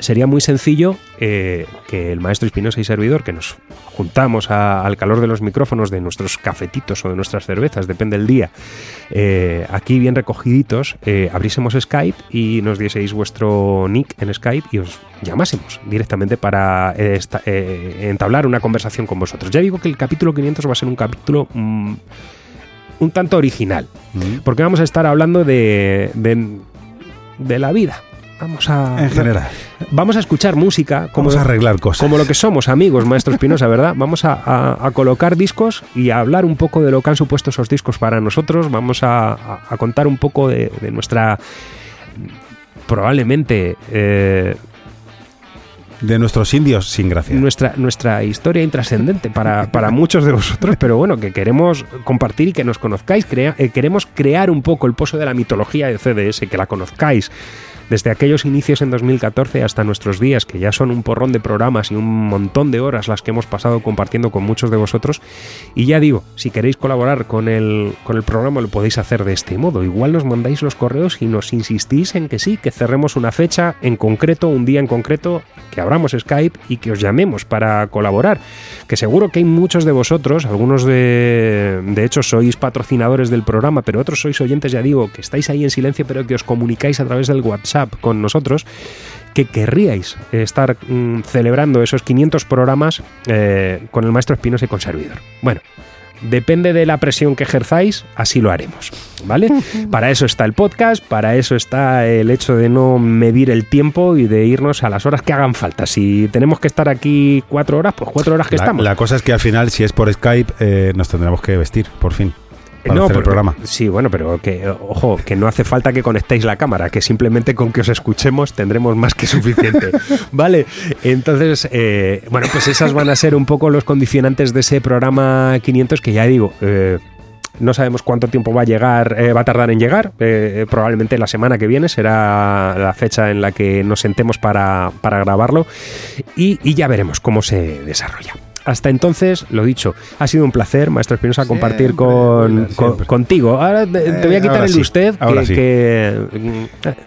Speaker 5: sería muy sencillo eh, que el maestro Espinosa y servidor, que nos juntamos a, al calor de los micrófonos de nuestros cafetitos o de nuestras cervezas, depende del día, eh, aquí bien recogiditos, eh, abriésemos Skype y nos dieseis vuestro nick en Skype y os llamásemos directamente para esta, entablar una conversación con vosotros. Ya digo que el capítulo 500 va a ser un capítulo... Mmm, un tanto original, mm. porque vamos a estar hablando de, de, de la vida, vamos a.
Speaker 6: En general.
Speaker 5: Vamos a escuchar música.
Speaker 6: Como, vamos a arreglar cosas.
Speaker 5: Como lo que somos, amigos, maestro Espinosa, ¿verdad? Vamos a, a, a, colocar discos y a hablar un poco de lo que han supuesto esos discos para nosotros. Vamos a, a contar un poco de, de nuestra. Probablemente. Eh,
Speaker 6: de nuestros indios sin gracia.
Speaker 5: Nuestra, nuestra historia intrascendente para, para, muchos de vosotros, pero bueno, que queremos compartir y que nos conozcáis. Crea, eh, queremos crear un poco el pozo de la mitología de CDS, que la conozcáis desde aquellos inicios en 2014 hasta nuestros días, que ya son un porrón de programas y un montón de horas las que hemos pasado compartiendo con muchos de vosotros. Y ya digo, si queréis colaborar con el, con el programa lo podéis hacer de este modo. Igual nos mandáis los correos y nos insistís en que sí, que cerremos una fecha en concreto, un día en concreto, que abramos Skype y que os llamemos para colaborar. Que seguro que hay muchos de vosotros, algunos de, de hecho sois patrocinadores del programa, pero otros sois oyentes, ya digo, que estáis ahí en silencio, pero que os comunicáis a través del WhatsApp con nosotros que querríais estar mmm, celebrando esos 500 programas eh, con el maestro Espinosa y con servidor. Bueno, depende de la presión que ejerzáis, así lo haremos, ¿vale? Para eso está el podcast, para eso está el hecho de no medir el tiempo y de irnos a las horas que hagan falta. Si tenemos que estar aquí cuatro horas, pues cuatro horas que
Speaker 6: la,
Speaker 5: estamos.
Speaker 6: La cosa es que al final, si es por Skype, eh, nos tendremos que vestir, por fin. Para
Speaker 5: no,
Speaker 6: hacer el programa.
Speaker 5: Sí, bueno, pero que, ojo, que no hace falta que conectéis la cámara, que simplemente con que os escuchemos tendremos más que suficiente. vale, entonces, eh, bueno, pues esas van a ser un poco los condicionantes de ese programa 500 que ya digo, eh, no sabemos cuánto tiempo va a llegar, eh, va a tardar en llegar. Eh, probablemente la semana que viene será la fecha en la que nos sentemos para, para grabarlo y, y ya veremos cómo se desarrolla. Hasta entonces, lo dicho, ha sido un placer, maestro Espinosa, compartir con, contigo. Ahora te, te voy a
Speaker 6: Eh,
Speaker 5: quitar el
Speaker 6: sí,
Speaker 5: usted, que,
Speaker 6: sí.
Speaker 5: que,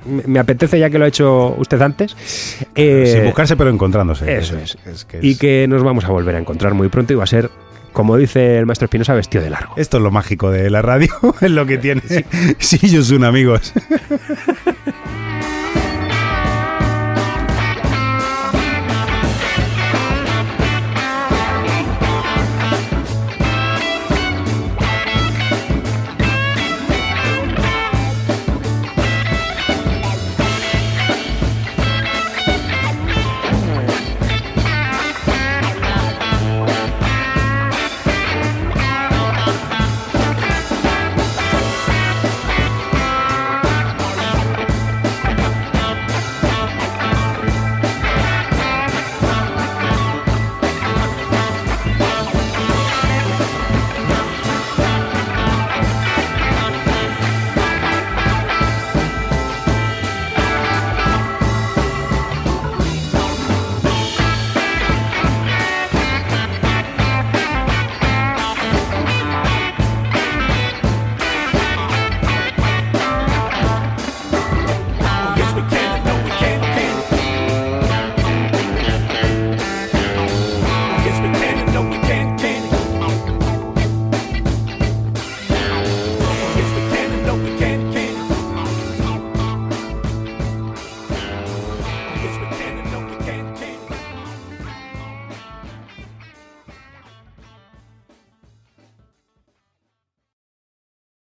Speaker 5: mm, me apetece ya que lo ha hecho usted antes. Eh,
Speaker 6: Sin buscarse, pero encontrándose.
Speaker 5: eso es.
Speaker 6: que
Speaker 5: Y que nos vamos a volver a encontrar muy pronto y va a ser, como dice el maestro Espinosa, vestido de largo.
Speaker 6: Esto es lo mágico de la radio, es lo que tiene. Sí, yo soy un amigos.